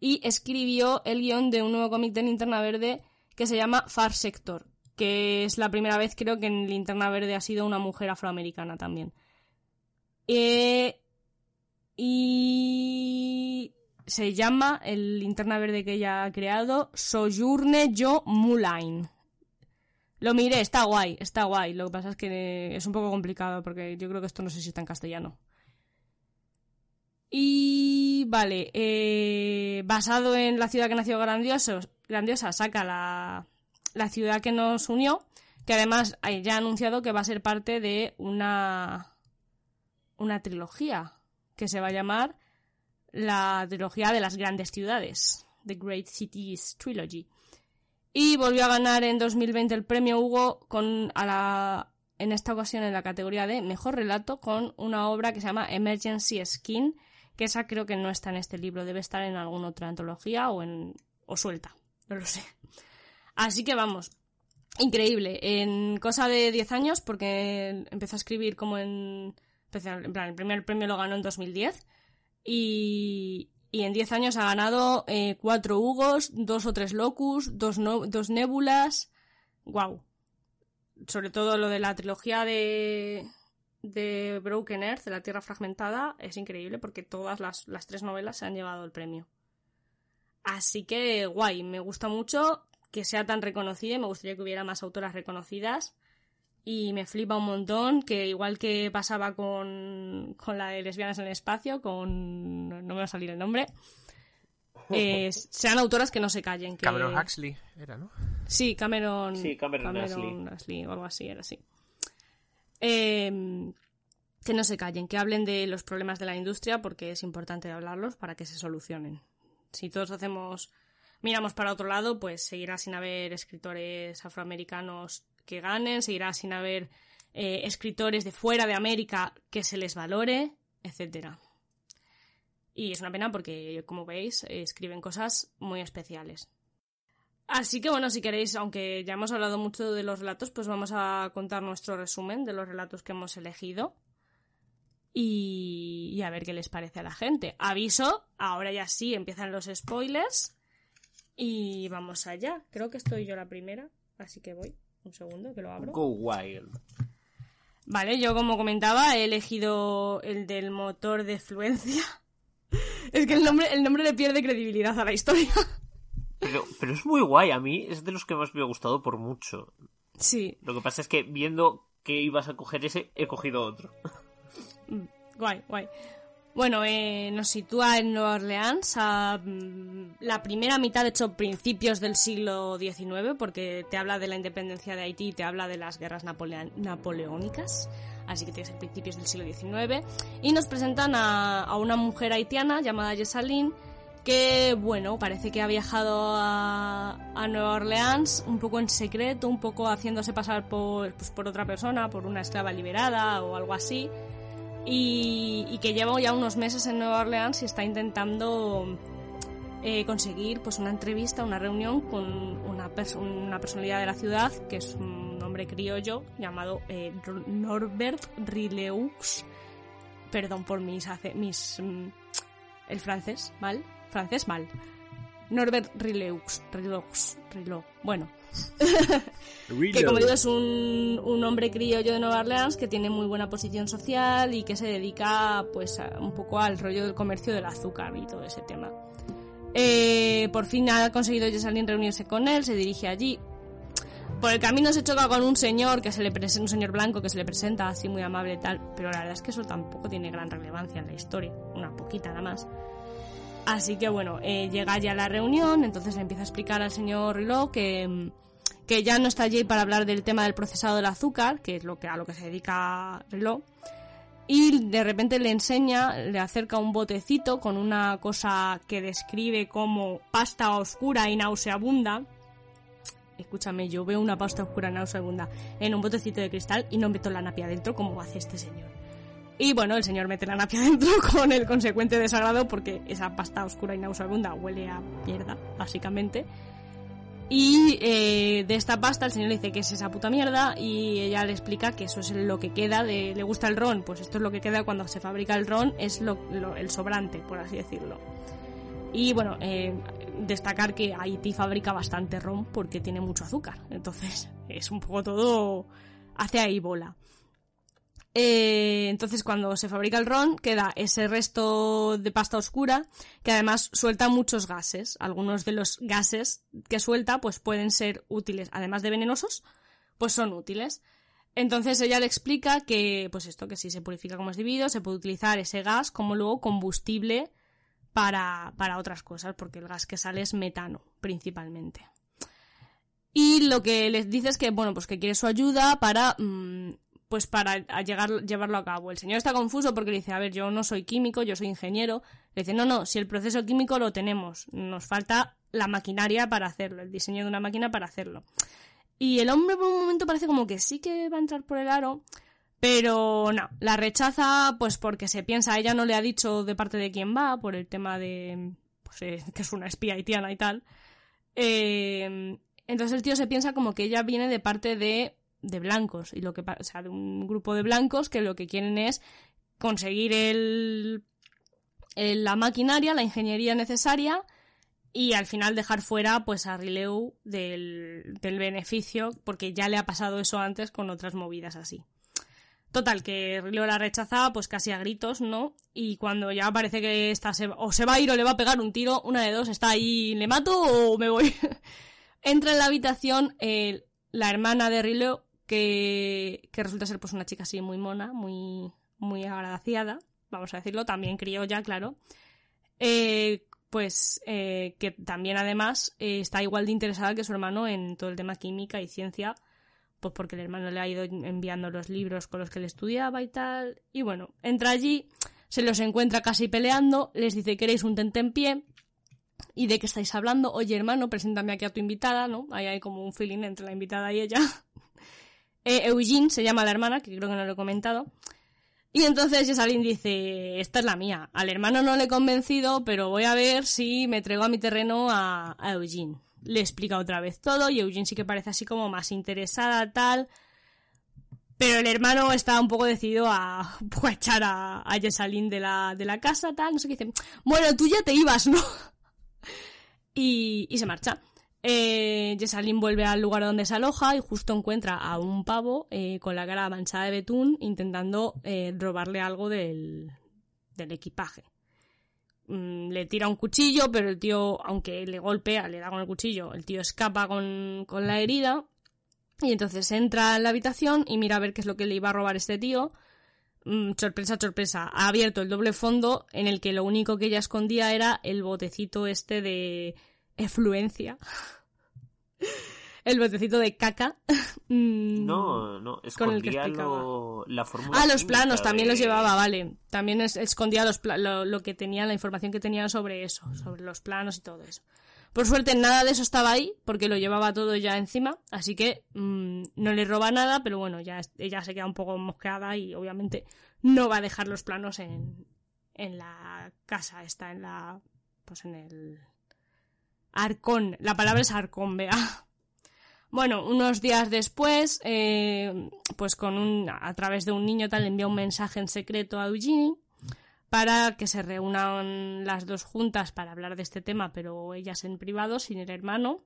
y escribió el guion de un nuevo cómic de Linterna Verde que se llama Far Sector, que es la primera vez creo que en Linterna Verde ha sido una mujer afroamericana también. Eh, y se llama el Linterna Verde que ella ha creado Sojourne Jo Muline. Lo miré, está guay, está guay. Lo que pasa es que es un poco complicado porque yo creo que esto no sé si está en castellano. Y vale, eh, basado en la ciudad que nació grandioso, grandiosa, saca la, la ciudad que nos unió, que además ya ha anunciado que va a ser parte de una, una trilogía que se va a llamar la trilogía de las grandes ciudades, The Great Cities Trilogy. Y volvió a ganar en 2020 el premio Hugo con a la, en esta ocasión en la categoría de mejor relato con una obra que se llama Emergency Skin, que esa creo que no está en este libro, debe estar en alguna otra antología o en o suelta, no lo sé. Así que vamos, increíble. En cosa de 10 años, porque empezó a escribir como en... En plan, el primer premio lo ganó en 2010 y, y en 10 años ha ganado eh, cuatro Hugos, dos o tres Locus, dos, Nébulas. ¡Wow! Sobre todo lo de la trilogía de, de Broken Earth, de la Tierra Fragmentada, es increíble porque todas las, las tres novelas se han llevado el premio. Así que guay, me gusta mucho que sea tan reconocida y me gustaría que hubiera más autoras reconocidas. Y me flipa un montón que igual que pasaba con, con la de lesbianas en el espacio, con... no me va a salir el nombre. Eh, sean autoras que no se callen. Que... Cameron Huxley era, ¿no? Sí, Cameron, sí, Cameron, Huxley. o algo así, era así. Em, que no se callen, que hablen de los problemas de la industria porque es importante hablarlos para que se solucionen. Si todos hacemos miramos para otro lado, pues seguirá sin haber escritores afroamericanos que ganen, seguirá sin haber eh, escritores de fuera de América que se les valore, etcétera. Y es una pena porque, como veis, escriben cosas muy especiales. Así que bueno, si queréis, aunque ya hemos hablado mucho de los relatos, pues vamos a contar nuestro resumen de los relatos que hemos elegido. Y, y, a ver qué les parece a la gente. Aviso, ahora ya sí empiezan los spoilers. Y vamos allá. Creo que estoy yo la primera, así que voy. Un segundo, que lo abro. Go wild. Vale, yo como comentaba he elegido el del motor de fluencia. es que el nombre, el nombre le pierde credibilidad a la historia. Pero, pero es muy guay, a mí es de los que más me ha gustado por mucho. Sí. Lo que pasa es que viendo que ibas a coger ese, he cogido otro. Mm, guay, guay. Bueno, eh, nos sitúa en Nueva Orleans a mm, la primera mitad, de hecho, principios del siglo XIX, porque te habla de la independencia de Haití, te habla de las guerras napoleónicas, así que tienes principios del siglo XIX, y nos presentan a, una mujer haitiana llamada Jessalyn, que, bueno, parece que ha viajado a, a, Nueva Orleans un poco en secreto, un poco haciéndose pasar por, pues, por otra persona, por una esclava liberada o algo así, y, que lleva ya unos meses en Nueva Orleans y está intentando eh, conseguir pues una entrevista, una reunión con una, perso una personalidad de la ciudad, que es un hombre criollo llamado eh, Norbert Rileux, perdón por mis... mis mm, el francés, ¿vale? francés mal. Norbert Rileux, Rileux, Rileux. Bueno. que como digo es un, un, hombre criollo de Nueva Orleans que tiene muy buena posición social y que se dedica pues a, un poco al rollo del comercio del azúcar y todo ese tema. Eh, por fin ha conseguido Jessalyn reunirse con él, se dirige allí. Por el camino se choca con un señor que se le presenta, un señor blanco que se le presenta así muy amable y tal, pero la verdad es que eso tampoco tiene gran relevancia en la historia, una poquita nada más. Así que bueno, eh, llega ya la reunión, entonces le empieza a explicar al señor Riló que, que ya no está allí para hablar del tema del procesado del azúcar, que es lo que, a lo que se dedica Riló. Y de repente le enseña, le acerca un botecito con una cosa que describe como pasta oscura y nauseabunda. Escúchame, yo veo una pasta oscura y nauseabunda en un botecito de cristal y no meto la napia dentro como hace este señor. Y bueno, el señor mete la napia dentro con el consecuente desagrado porque esa pasta oscura y nauseabunda huele a mierda, básicamente. Y eh, de esta pasta el señor le dice que es esa puta mierda y ella le explica que eso es lo que queda de... ¿Le gusta el ron? Pues esto es lo que queda cuando se fabrica el ron, es lo, el sobrante, por así decirlo. Y bueno, eh, destacar que Haití fabrica bastante ron porque tiene mucho azúcar. Entonces es un poco todo... hace ahí bola. Eh, entonces cuando se fabrica el ron queda ese resto de pasta oscura que además suelta muchos gases. Algunos de los gases que suelta pues pueden ser útiles, además de venenosos, pues son útiles. Entonces ella le explica que pues esto, que si se purifica como es debido, se puede utilizar ese gas como luego combustible para, para otras cosas, porque el gas que sale es metano principalmente. Y lo que les dice es que, bueno, pues que quiere su ayuda para mmm, pues para llevarlo a cabo. El señor está confuso porque le dice, a ver, yo no soy químico, yo soy ingeniero. Le dice, no, no, si el proceso químico lo tenemos, nos falta la maquinaria para hacerlo, el diseño de una máquina para hacerlo. Y el hombre por un momento parece como que sí que va a entrar por el aro, pero no, la rechaza pues porque se piensa, ella no le ha dicho de parte de quién va, por el tema de pues, eh, que es una espía haitiana y tal. Eh, entonces el tío se piensa como que ella viene de parte de de blancos y lo que o sea, de un grupo de blancos que lo que quieren es conseguir el, el, la maquinaria, la ingeniería necesaria y al final dejar fuera pues a Rileu del, del beneficio porque ya le ha pasado eso antes con otras movidas así. Total, que Rileu la rechaza pues casi a gritos, ¿no? Y cuando ya parece que está se, o se va a ir o le va a pegar un tiro, una de dos, está ahí, ¿le mato o me voy? Entra en la habitación eh, la hermana de Rileu que, resulta ser pues una chica así muy mona, muy, muy agraciada, vamos a decirlo, también criolla, claro. Eh, pues eh, que también además eh, está igual de interesada que su hermano en todo el tema química y ciencia, pues porque el hermano le ha ido enviando los libros con los que le estudiaba y tal. Y bueno, entra allí, se los encuentra casi peleando, les dice queréis un tentempié y de qué estáis hablando. Oye hermano, preséntame aquí a tu invitada, ¿no? Ahí hay como un feeling entre la invitada y ella. Eh, Eugene se llama la hermana, que creo que no lo he comentado. Y entonces Jessalyn dice, esta es la mía. Al hermano no le he convencido, pero voy a ver si me traigo a mi terreno a, Eugene. Le explica otra vez todo y Eugene sí que parece así como más interesada, tal. Pero el hermano está un poco decidido a, a echar a, a Jessalyn de la, de la casa, tal. No sé qué dice. Bueno, tú ya te ibas, ¿no? y se marcha. Eh, Jessalyn vuelve al lugar donde se aloja y justo encuentra a un pavo eh, con la cara manchada de betún intentando eh, robarle algo del, equipaje. Mm, le tira un cuchillo, pero el tío, aunque le golpea, le da con el cuchillo, el tío escapa con, con la herida y entonces entra en la habitación y mira a ver qué es lo que le iba a robar este tío. Mm, sorpresa, sorpresa. Ha abierto el doble fondo en el que lo único que ella escondía era el botecito este de efluencia. el botecito de caca. Mm, No, no, con el que escondía lo- la fórmula Ah, los planos también los llevaba, vale. También es- escondía los lo, lo que tenía, la información que tenía sobre eso, sobre los planos y todo eso. Por suerte nada de eso estaba ahí, porque lo llevaba todo ya encima, así que mm, no le roba nada, pero bueno, ya ella se queda un poco mosqueada y obviamente no va a dejar los planos en, en la casa, está en la... pues en el... Arcón, la palabra es arcón, vea. Bueno, unos días después, eh, pues con un, a través de un niño tal, envía un mensaje en secreto a Eugenie para que se reúnan las dos juntas para hablar de este tema, pero ellas en privado, sin el hermano,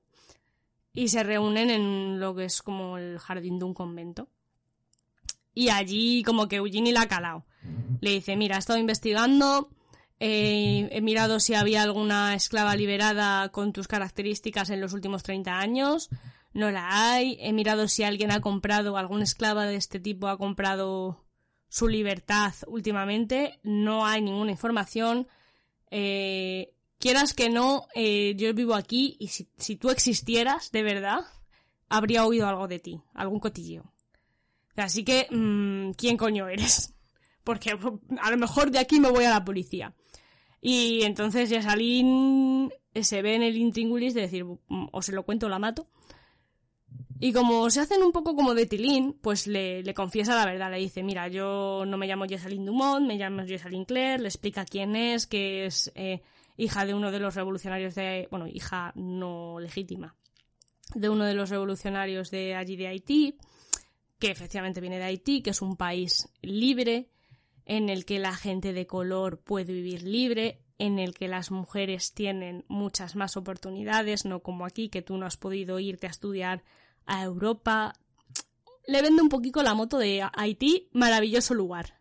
y se reúnen en lo que es como el jardín de un convento. Y allí como que Eugenie la ha calado. Le dice, mira, he estado investigando, he mirado si había alguna esclava liberada con tus características en los últimos 30 años, no la hay, he mirado si alguien ha comprado, algún esclava de este tipo ha comprado su libertad últimamente, no hay ninguna información. Eh, quieras que no, eh, yo vivo aquí y si, tú existieras de verdad, habría oído algo de ti, algún cotilleo. Así que, mm, ¿quién coño eres? Porque a lo mejor de aquí me voy a la policía. Y entonces Yasalín se ve en el intríngulis de decir, "Mm, o se lo cuento o la mato. Y como se hacen un poco como de tilín, pues le, le confiesa la verdad. Le dice, mira, yo no me llamo Jessalyn Dumont, me llamo Jessalyn Claire. Le explica quién es, que es eh, hija de uno de los revolucionarios de... Bueno, hija no legítima. De uno de los revolucionarios de allí de Haití, que efectivamente viene de Haití, que es un país libre, en el que la gente de color puede vivir libre, en el que las mujeres tienen muchas más oportunidades, no como aquí, que tú no has podido irte a estudiar a Europa. Le vende un poquito la moto de Haití, maravilloso lugar.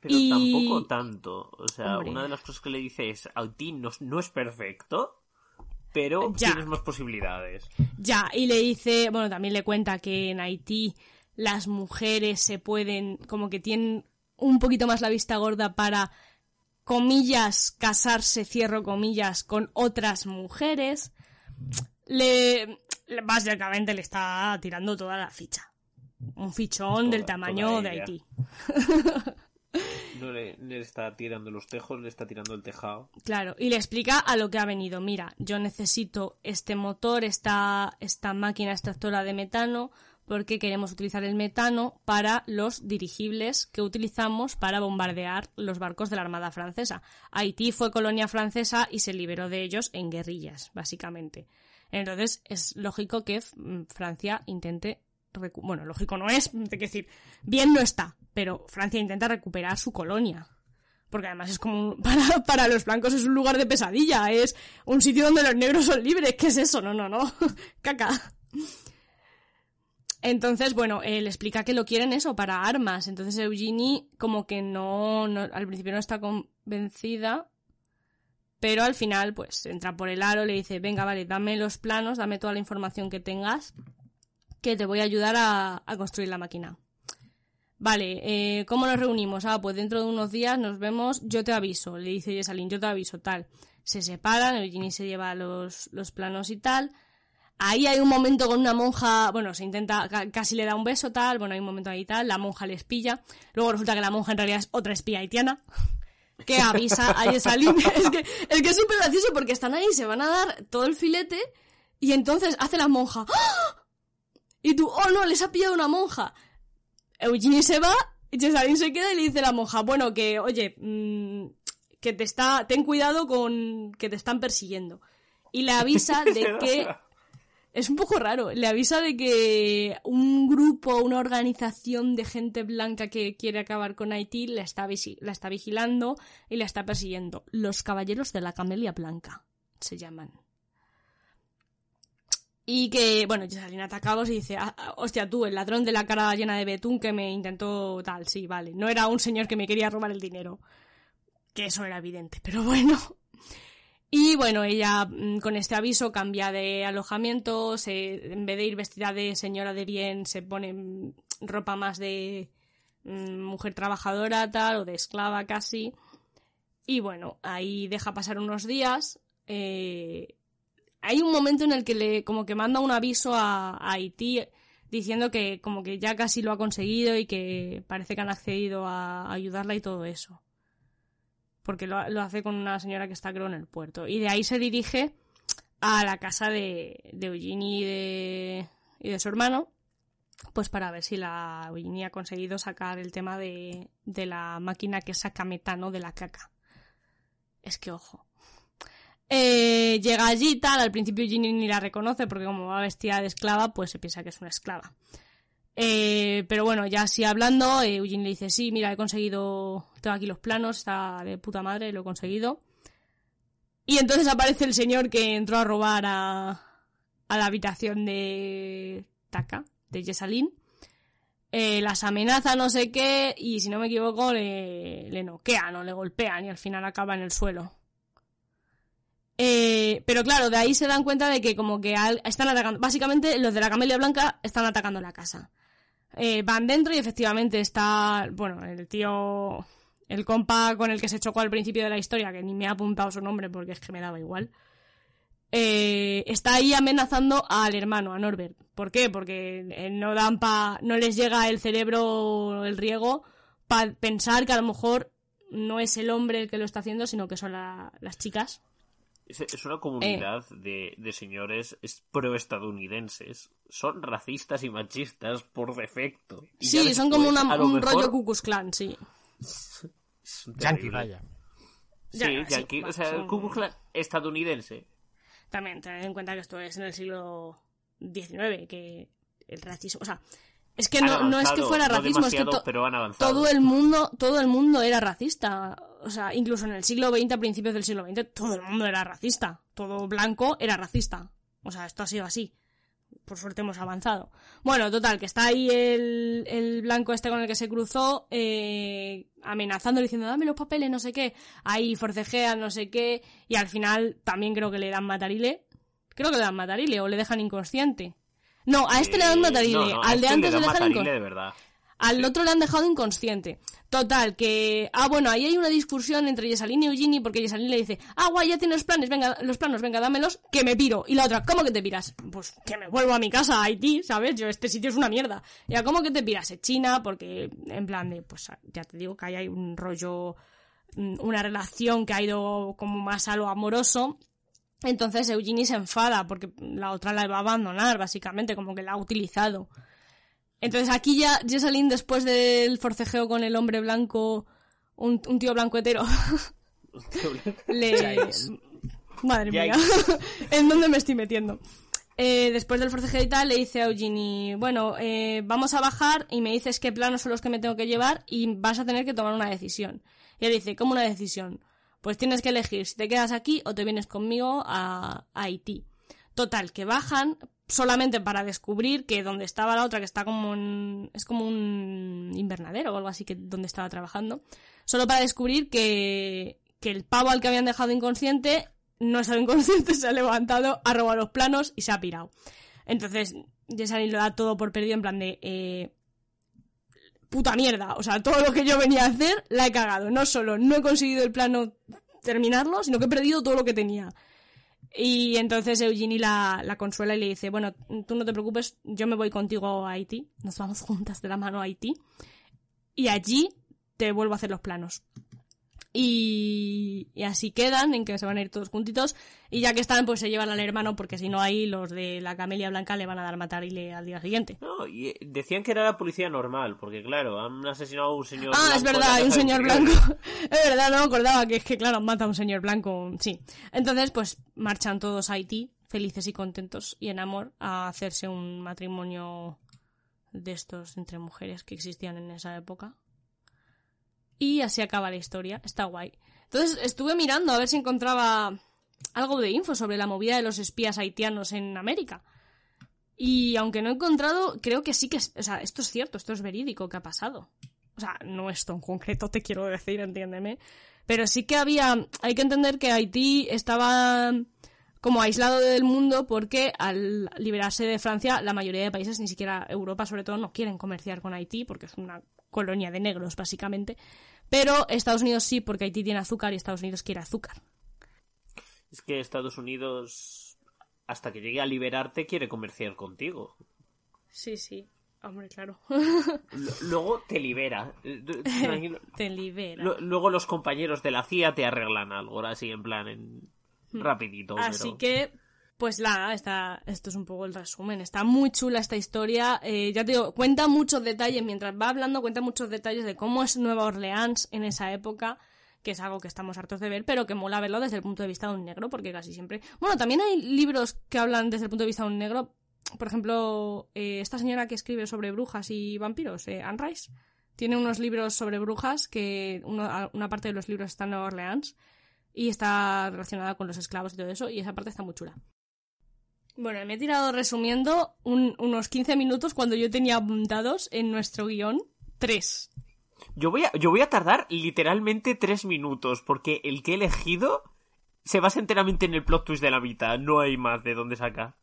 Pero Y- tampoco tanto. O sea, Hombre. una de las cosas que le dice es, Haití no, no es perfecto, pero Ya. tienes más posibilidades. Ya, y le dice, bueno, también le cuenta que en Haití las mujeres se pueden, como que tienen un poquito más la vista gorda para, comillas, casarse, cierro comillas, con otras mujeres. Le, básicamente le está tirando toda la ficha. Un fichón Toda- del tamaño de. Haití. No le, le está tirando los tejos, le está tirando el tejado. Claro, y le explica a lo que ha venido. Mira, yo necesito este motor, esta, esta máquina extractora de metano, porque queremos utilizar el metano para los dirigibles que utilizamos para bombardear los barcos de la Armada Francesa. Haití fue colonia francesa y se liberó de ellos en guerrillas, básicamente. Entonces es lógico que mm, Francia intente bueno, lógico no es, hay que decir, bien no está, pero Francia intenta recuperar su colonia. Porque además es como, para, para los blancos es un lugar de pesadilla, es un sitio donde los negros son libres, ¿qué es eso? No, no, no, caca. Entonces, bueno, él explica que lo quieren eso, para armas. Entonces Eugenie como que no, no al principio no está convencida, pero al final pues entra por el aro, le dice, venga, vale, dame los planos, dame toda la información que tengas, que te voy a ayudar a, a construir la máquina. Vale, eh, ¿cómo nos reunimos? Ah, pues dentro de unos días nos vemos, yo te aviso, le dice Jessalyn, yo te aviso, tal. Se separan, Eugenie se lleva los, los planos y tal. Ahí hay un momento con una monja, bueno, se intenta, ca- casi le da un beso, tal, bueno, hay un momento ahí tal, la monja les pilla. Luego resulta que la monja en realidad es otra espía haitiana, que avisa a Jessalyn. es que es que súper gracioso porque están ahí, se van a dar todo el filete, y entonces hace la monja. ¡Ah! Y tú, oh no, les ha pillado una monja. Eugenie se va, y Jessalyn se queda y le dice a la monja, bueno, que, oye, mm, que te está, ten cuidado con que te están persiguiendo. Y le avisa de que es un poco raro. Le avisa de que un grupo, una organización de gente blanca que quiere acabar con Haití la está, la está vigilando y la está persiguiendo. Los Caballeros de la Camelia Blanca se llaman. Y que, bueno, Jessalyn atacados y dice, "Ah, ah, hostia, tú, el ladrón de la cara llena de betún que me intentó tal, sí, vale. No era un señor que me quería robar el dinero. Que eso era evidente, pero bueno. Y bueno, ella mm, con este aviso cambia de alojamiento, se, en vez de ir vestida de señora de bien, se pone mm, ropa más de mm, mujer trabajadora, tal, o de esclava casi. Y bueno, ahí deja pasar unos días. eh, hay un momento en el que le como que manda un aviso a, a Haití diciendo que como que ya casi lo ha conseguido y que parece que han accedido a ayudarla y todo eso. Porque lo, hace con una señora que está creo en el puerto. Y de ahí se dirige a la casa de, de Eugenie y de, y de su hermano, pues para ver si la Eugenie ha conseguido sacar el tema de, de la máquina que saca metano de la caca. Es que ojo. Eh, llega allí tal, al principio Ginny ni la reconoce porque como va vestida de esclava, pues se piensa que es una esclava. Eh, pero bueno, ya así hablando, eh, Eugene le dice, sí, mira, he conseguido, tengo aquí los planos, está de puta madre, lo he conseguido. Y entonces aparece el señor que entró a robar a, a la habitación de Taka, de Jessalyn. Eh, las amenaza, no sé qué, y si no me equivoco, le, le noquean o le golpean y al final acaba en el suelo. Eh, pero claro, de ahí se dan cuenta de que como que al- están atacando. Básicamente los de la camelia blanca están atacando la casa. Eh, van dentro y efectivamente está, bueno, el tío, el compa con el que se chocó al principio de la historia, que ni me ha apuntado su nombre porque es que me daba igual. eh, está ahí amenazando al hermano, a Norbert. ¿Por qué? Porque eh, no dan pa, no les llega el cerebro, el riego, para pensar que a lo mejor no es el hombre el que lo está haciendo, sino que son la- las chicas. Es, es una comunidad de, de señores es- pro-estadounidenses. Son racistas y machistas por defecto. Y Sí, son como una- un mejor, rollo Ku Klux Klan, sí. Yankee, vaya. Sí, Ya, sí, yankee, o sea, el son- Ku Klux Klan estadounidense. También tened en cuenta que esto es en el siglo XIX, que el racismo, o sea, es que Han no, no es que fuera no racismo, es que demasiado, to- pero han avanzado. todo el mundo, todo el mundo era racista. O sea, incluso en el siglo XX, a principios del siglo XX, todo el mundo era racista. Todo blanco era racista. O sea, esto ha sido así. Por suerte hemos avanzado. Bueno, total, que está ahí el, el blanco este con el que se cruzó, eh, amenazando, diciendo, dame los papeles, no sé qué. Ahí forcejean, no sé qué. Y al final también creo que le dan matarile. Creo que le dan matarile o le dejan inconsciente. No, a este le dan Eh, matarile. no, no, a al este de antes le le dan dejan matarile inconsciente. de verdad. Al Sí. otro le han dejado inconsciente. Total, que... Ah, bueno, ahí hay una discusión entre Jessalyn y Eugenie porque Jessalyn le dice, ah, guay, ya tienes planes, venga, los planos, venga, dámelos, que me piro. Y la otra, ¿cómo que te piras? Pues que me vuelvo a mi casa, a Haití, ¿sabes? Yo, este sitio es una mierda. Ya, ¿cómo que te piras? Es China, porque en plan de, pues ya te digo que ahí hay un rollo, mm, una relación que ha ido como más a lo amoroso. Entonces Eugenie se enfada porque la otra la va a abandonar, básicamente, como que la ha utilizado. Entonces aquí ya Jessalyn, después del forcejeo con el hombre blanco, un, un tío blanco hetero, le... Madre mía. ¿en dónde me estoy metiendo? Eh, después del forcejeo y tal, le dice a Eugenie, bueno, eh, vamos a bajar y me dices qué planos son los que me tengo que llevar y vas a tener que tomar una decisión. Y él dice, ¿cómo una decisión? Pues tienes que elegir si te quedas aquí o te vienes conmigo a, Haití. Total, que bajan solamente para descubrir que donde estaba la otra, que está como en, es como un invernadero o algo así que donde estaba trabajando, solo para descubrir que, que el pavo al que habían dejado inconsciente no estaba inconsciente, se ha levantado, ha robado los planos y se ha pirado. Entonces, Jessalyn lo da todo por perdido en plan de... eh, puta mierda, o sea, todo lo que yo venía a hacer la he cagado. No solo no he conseguido el plano terminarlo, sino que he perdido todo lo que tenía. Y entonces Eugenie la, la consuela y le dice, bueno, tú no te preocupes, yo me voy contigo a Haití, nos vamos juntas de la mano a Haití, y allí te vuelvo a hacer los planos. Y, y así quedan, en que se van a ir todos juntitos, y ya que están, pues se llevan al hermano, porque si no ahí los de la camelia blanca le van a dar matarile al día siguiente. No, y eh, decían que era la policía normal, porque claro, han asesinado a un señor Ah, es blanco en verdad, un señor blanco. es verdad, no me acordaba que es que, claro, mata a un señor blanco. Sí. Entonces, pues marchan todos a Haití, felices y contentos y en amor, a hacerse un matrimonio de estos entre mujeres que existían en esa época. Y así acaba la historia. Está guay. Entonces estuve mirando a ver si encontraba algo de info sobre la movida de los espías haitianos en América. Y aunque no he encontrado, creo que sí que es, o sea, esto es cierto, esto es verídico que ha pasado. O sea, no esto en concreto te quiero decir, entiéndeme. Pero sí que había, hay que entender que Haití estaba como aislado del mundo porque al liberarse de Francia la mayoría de países, ni siquiera Europa sobre todo, no quieren comerciar con Haití porque es una colonia de negros básicamente. Pero Estados Unidos sí porque Haití tiene azúcar y Estados Unidos quiere azúcar. Es que Estados Unidos, hasta que llegue a liberarte, quiere comerciar contigo. Sí, sí. Hombre, claro. Luego te libera. te libera. Luego los compañeros de la CIA te arreglan algo, así en plan, en... Hmm. rapidito. Así que, pues nada, está, esto es un poco el resumen. Está muy chula esta historia. Eh, ya te digo, cuenta muchos detalles, mientras va hablando, cuenta muchos detalles de cómo es Nueva Orleans en esa época que es algo que estamos hartos de ver, pero que mola verlo desde el punto de vista de un negro, porque casi siempre... Bueno, también hay libros que hablan desde el punto de vista de un negro, por ejemplo, eh, esta señora que escribe sobre brujas y vampiros, eh, Anne Rice, tiene unos libros sobre brujas que una parte de los libros está en Nueva Orleans y está relacionada con los esclavos y todo eso, y esa parte está muy chula. Bueno, me he tirado resumiendo unos 15 minutos cuando yo tenía apuntados en nuestro guion tres. Yo voy, a, yo voy a tardar literalmente tres minutos, porque el que he elegido se basa enteramente en el plot twist de la mitad, no hay más de dónde saca.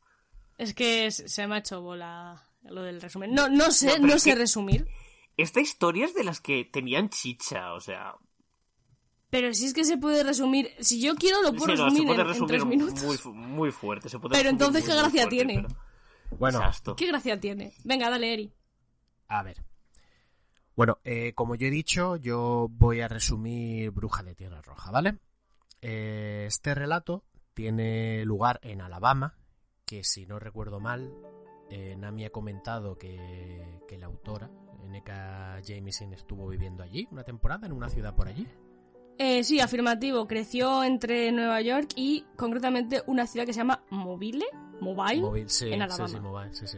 Es que se me ha hecho bola lo del resumen. No, no sé, no, sé resumir. Esta historia es de las que tenían chicha, o sea, pero si es que se puede resumir, si yo quiero lo puedo resumir, en, tres minutos. Muy, fuerte, se puede Pero entonces, ¿qué gracia tiene? Bueno, ¿qué gracia tiene? Venga, dale, Eri. A ver. Bueno, eh, como yo he dicho, yo voy a resumir Bruja de Tierra Roja, ¿vale? Eh, este relato tiene lugar en Alabama, que si no recuerdo mal, eh, Nami ha comentado que, que la autora, N.K. Jameson, estuvo viviendo allí una temporada, en una ciudad por allí. Eh, sí, afirmativo. Creció entre Nueva York y concretamente una ciudad que se llama Mobile, Mobile, en Alabama. Sí, sí, Mobile, sí, sí.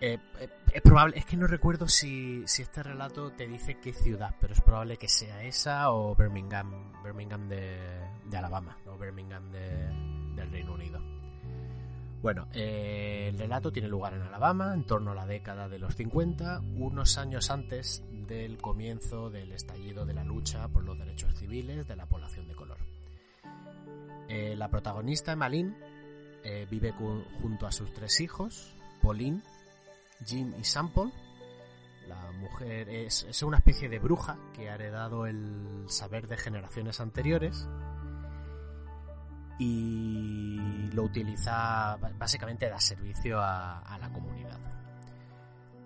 Eh, eh, es probable, es que no recuerdo si, si, este relato te dice qué ciudad, pero es probable que sea esa o Birmingham, Birmingham de, de Alabama, o Birmingham de, del Reino Unido. Bueno, eh, el relato tiene lugar en Alabama, en torno a la década de los 50, unos años antes del comienzo del estallido de la lucha por los derechos civiles de la población de color. Eh, la protagonista, Malin, eh, vive junto a sus tres hijos, Pauline, Jim y Sample. La mujer es, es una especie de bruja que ha heredado el saber de generaciones anteriores y lo utiliza básicamente da servicio a, la comunidad.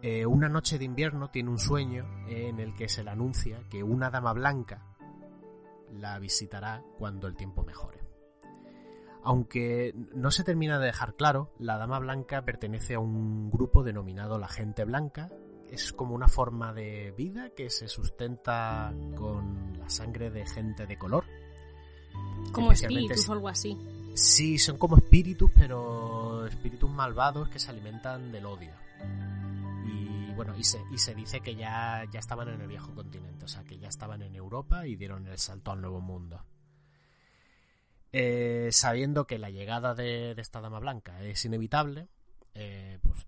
Eh, una noche de invierno tiene un sueño en el que se le anuncia que una dama blanca la visitará cuando el tiempo mejore. Aunque no se termina de dejar claro, la dama blanca pertenece a un grupo denominado la gente blanca. Es como una forma de vida que se sustenta con la sangre de gente de color, como espíritus o algo así. Sí, son como espíritus, pero espíritus malvados que se alimentan del odio. Y bueno, y se, dice que ya, ya estaban en el viejo continente, o sea, que ya estaban en Europa y dieron el salto al nuevo mundo. Eh, sabiendo que la llegada de, esta dama blanca es inevitable, eh, pues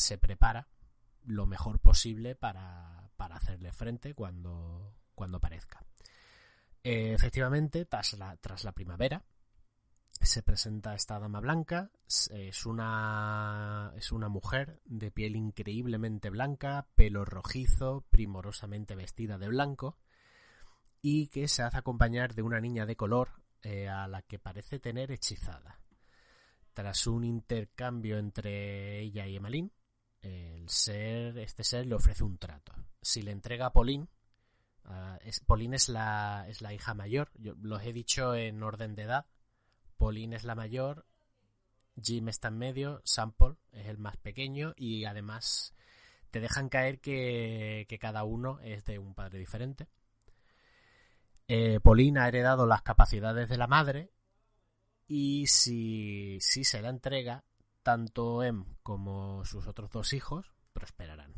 se prepara lo mejor posible para, para hacerle frente cuando, cuando aparezca. Eh, efectivamente, tras la, tras la primavera, se presenta esta dama blanca. Es una, es una mujer de piel increíblemente blanca, pelo rojizo, primorosamente vestida de blanco, y que se hace acompañar de una niña de color eh, a la que parece tener hechizada. Tras un intercambio entre ella y Emalín, el ser, este ser le ofrece un trato. Si le entrega a Pauline, Uh, es, Pauline es la, es la hija mayor. Yo los he dicho en orden de edad. Pauline es la mayor. Jim está en medio. Sample es el más pequeño. Y además te dejan caer que, cada uno es de un padre diferente. Eh, Pauline ha heredado las capacidades de la madre. Y si, si se la entrega, tanto Em como sus otros dos hijos prosperarán.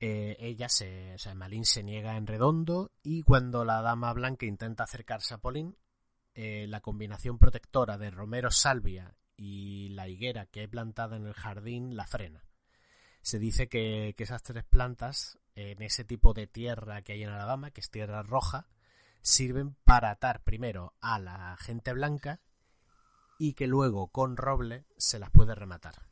Eh, ella se, o sea, Malin se niega en redondo y cuando la dama blanca intenta acercarse a Pauline, eh, la combinación protectora de romero salvia y la higuera que he plantada en el jardín la frena. Se dice que, que esas tres plantas, en ese tipo de tierra que hay en Alabama, que es tierra roja, sirven para atar primero a la gente blanca y que luego con roble se las puede rematar.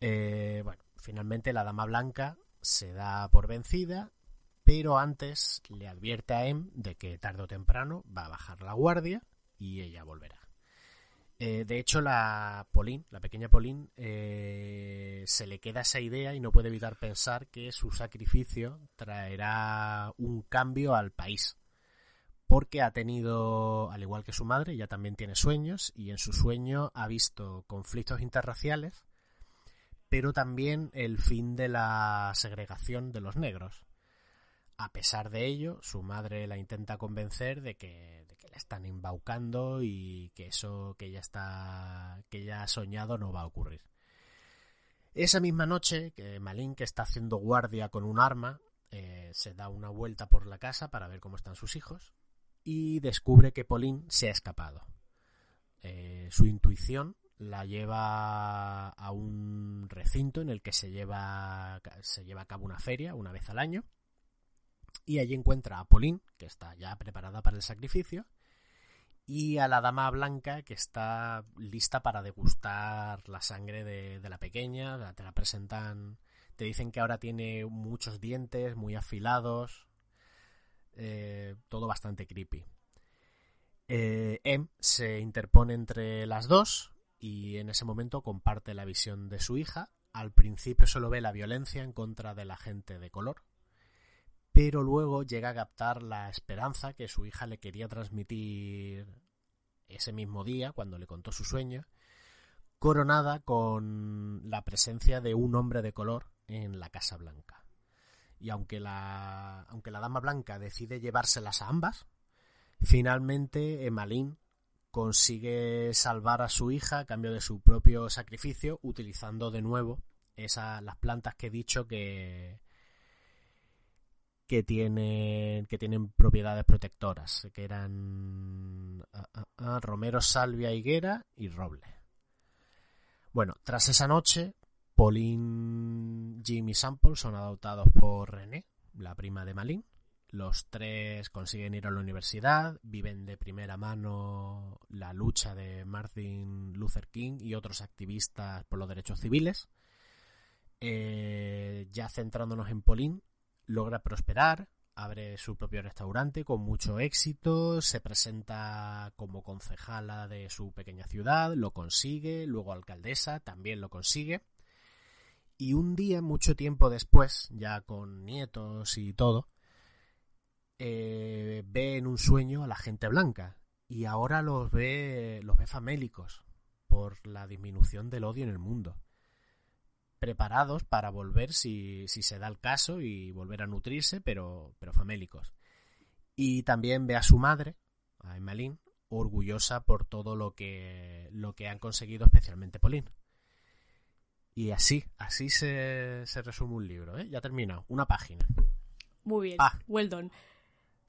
Eh, bueno, finalmente la dama blanca se da por vencida, pero antes le advierte a Em de que tarde o temprano va a bajar la guardia y ella volverá. Eh, de hecho, la Pauline, la pequeña Pauline, eh, se le queda esa idea y no puede evitar pensar que su sacrificio traerá un cambio al país. Porque ha tenido, al igual que su madre, ella también tiene sueños y en su sueño ha visto conflictos interraciales, pero también el fin de la segregación de los negros. A pesar de ello, su madre la intenta convencer de que, la están embaucando y que eso que ella está que ella ha soñado no va a ocurrir. Esa misma noche, que Malin, que está haciendo guardia con un arma, eh, se da una vuelta por la casa para ver cómo están sus hijos y descubre que Pauline se ha escapado. Eh, su intuición la lleva a un recinto en el que se lleva, se lleva a cabo una feria una vez al año y allí encuentra a Pauline, que está ya preparada para el sacrificio, y a la dama blanca, que está lista para degustar la sangre de, la pequeña. Te la presentan, te dicen que ahora tiene muchos dientes, muy afilados, eh, todo bastante creepy. Eh, M se interpone entre las dos y en ese momento comparte la visión de su hija. Al principio solo ve la violencia en contra de la gente de color, pero luego llega a captar la esperanza que su hija le quería transmitir ese mismo día, cuando le contó su sueño, coronada con la presencia de un hombre de color en la Casa Blanca. Y aunque la, aunque la Dama Blanca decide llevárselas a ambas, finalmente Emalín consigue salvar a su hija a cambio de su propio sacrificio, utilizando de nuevo esa, las plantas que he dicho que, que tienen, que tienen propiedades protectoras, que eran ah, ah, ah, romero, salvia, higuera y roble. Bueno, tras esa noche, Pauline, Jim y Sample son adoptados por René, la prima de Malin. Los tres consiguen ir a la universidad, viven de primera mano la lucha de Martin Luther King y otros activistas por los derechos civiles. Eh, ya centrándonos en Pauline, logra prosperar, abre su propio restaurante con mucho éxito, se presenta como concejala de su pequeña ciudad, lo consigue, luego alcaldesa, también lo consigue. Y un día, mucho tiempo después, ya con nietos y todo, eh, ve en un sueño a la gente blanca y ahora los ve, los ve famélicos por la disminución del odio en el mundo preparados para volver si, si se da el caso y volver a nutrirse, pero, pero famélicos. Y también ve a su madre, a Emmeline, orgullosa por todo lo que, lo que han conseguido, especialmente Pauline. Y así, así se, se resume un libro, ¿eh? Ya terminado, una página. Muy bien, Ah. well done.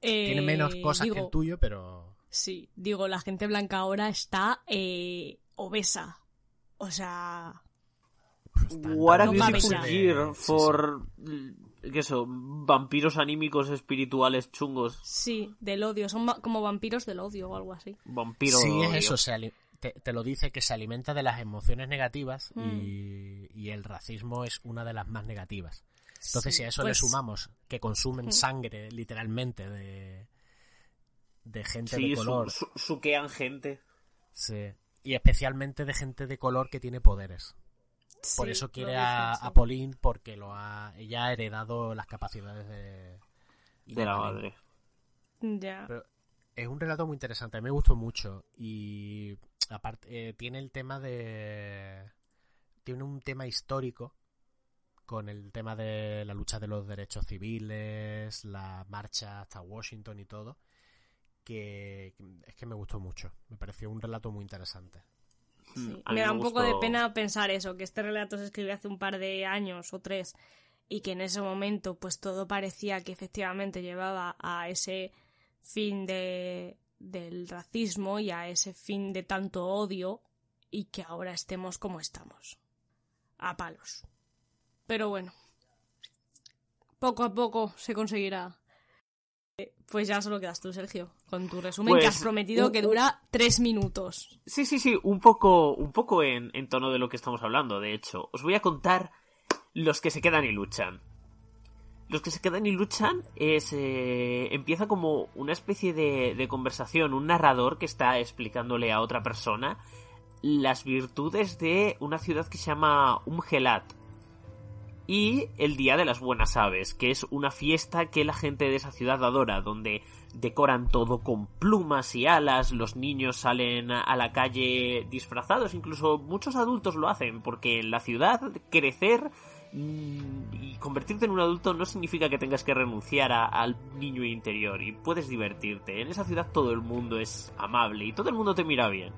Tiene Eh, menos cosas que digo, el tuyo, pero... Sí, digo, la gente blanca ahora está eh, obesa. O sea, What a beautiful de- year sí, for... ¿Qué eso? Vampiros anímicos espirituales chungos. sí, del odio. Son va- como vampiros del odio o algo así. sí. Vampiro Sí, es odio. eso, se te, te lo dice que se alimenta de las emociones negativas Mm. y, y el racismo es una de las más negativas. Entonces, Sí, si a eso pues, le sumamos que consumen Mm. sangre, literalmente, de, de gente Sí, de su- color, su- suquean gente. sí, y especialmente de gente de color que tiene poderes. Por sí, eso quiere a, a Pauline porque lo ha, ella ha heredado las capacidades de, De la madre. Ya. Pero es un relato muy interesante, a mí me gustó mucho y aparte eh, tiene el tema de tiene un tema histórico con el tema de la lucha de los derechos civiles, la marcha hasta Washington y todo, que es que me gustó mucho, me pareció un relato muy interesante. Sí. Mm, Me da un poco de pena pensar eso, que este relato se escribió hace un par de años o tres y que en ese momento pues todo parecía que efectivamente llevaba a ese fin de, del racismo y a ese fin de tanto odio y que ahora estemos como estamos. A palos. Pero bueno, poco a poco se conseguirá. Pues ya solo quedas tú, Sergio, con tu resumen que Pues, has prometido un- que dura tres minutos. Sí, sí, sí, un poco, un poco en, en tono de lo que estamos hablando, de hecho. Os voy a contar los que se quedan y luchan. Los que se quedan y luchan es... eh, empieza como una especie de, de conversación, un narrador que está explicándole a otra persona las virtudes de una ciudad que se llama Umgelat. Y el Día de las Buenas Aves, que es una fiesta que la gente de esa ciudad adora, donde decoran todo con plumas y alas, los niños salen a la calle disfrazados, incluso muchos adultos lo hacen, porque en la ciudad crecer mm, y convertirte en un adulto no significa que tengas que renunciar a- al niño interior y puedes divertirte. En esa ciudad todo el mundo es amable y todo el mundo te mira bien.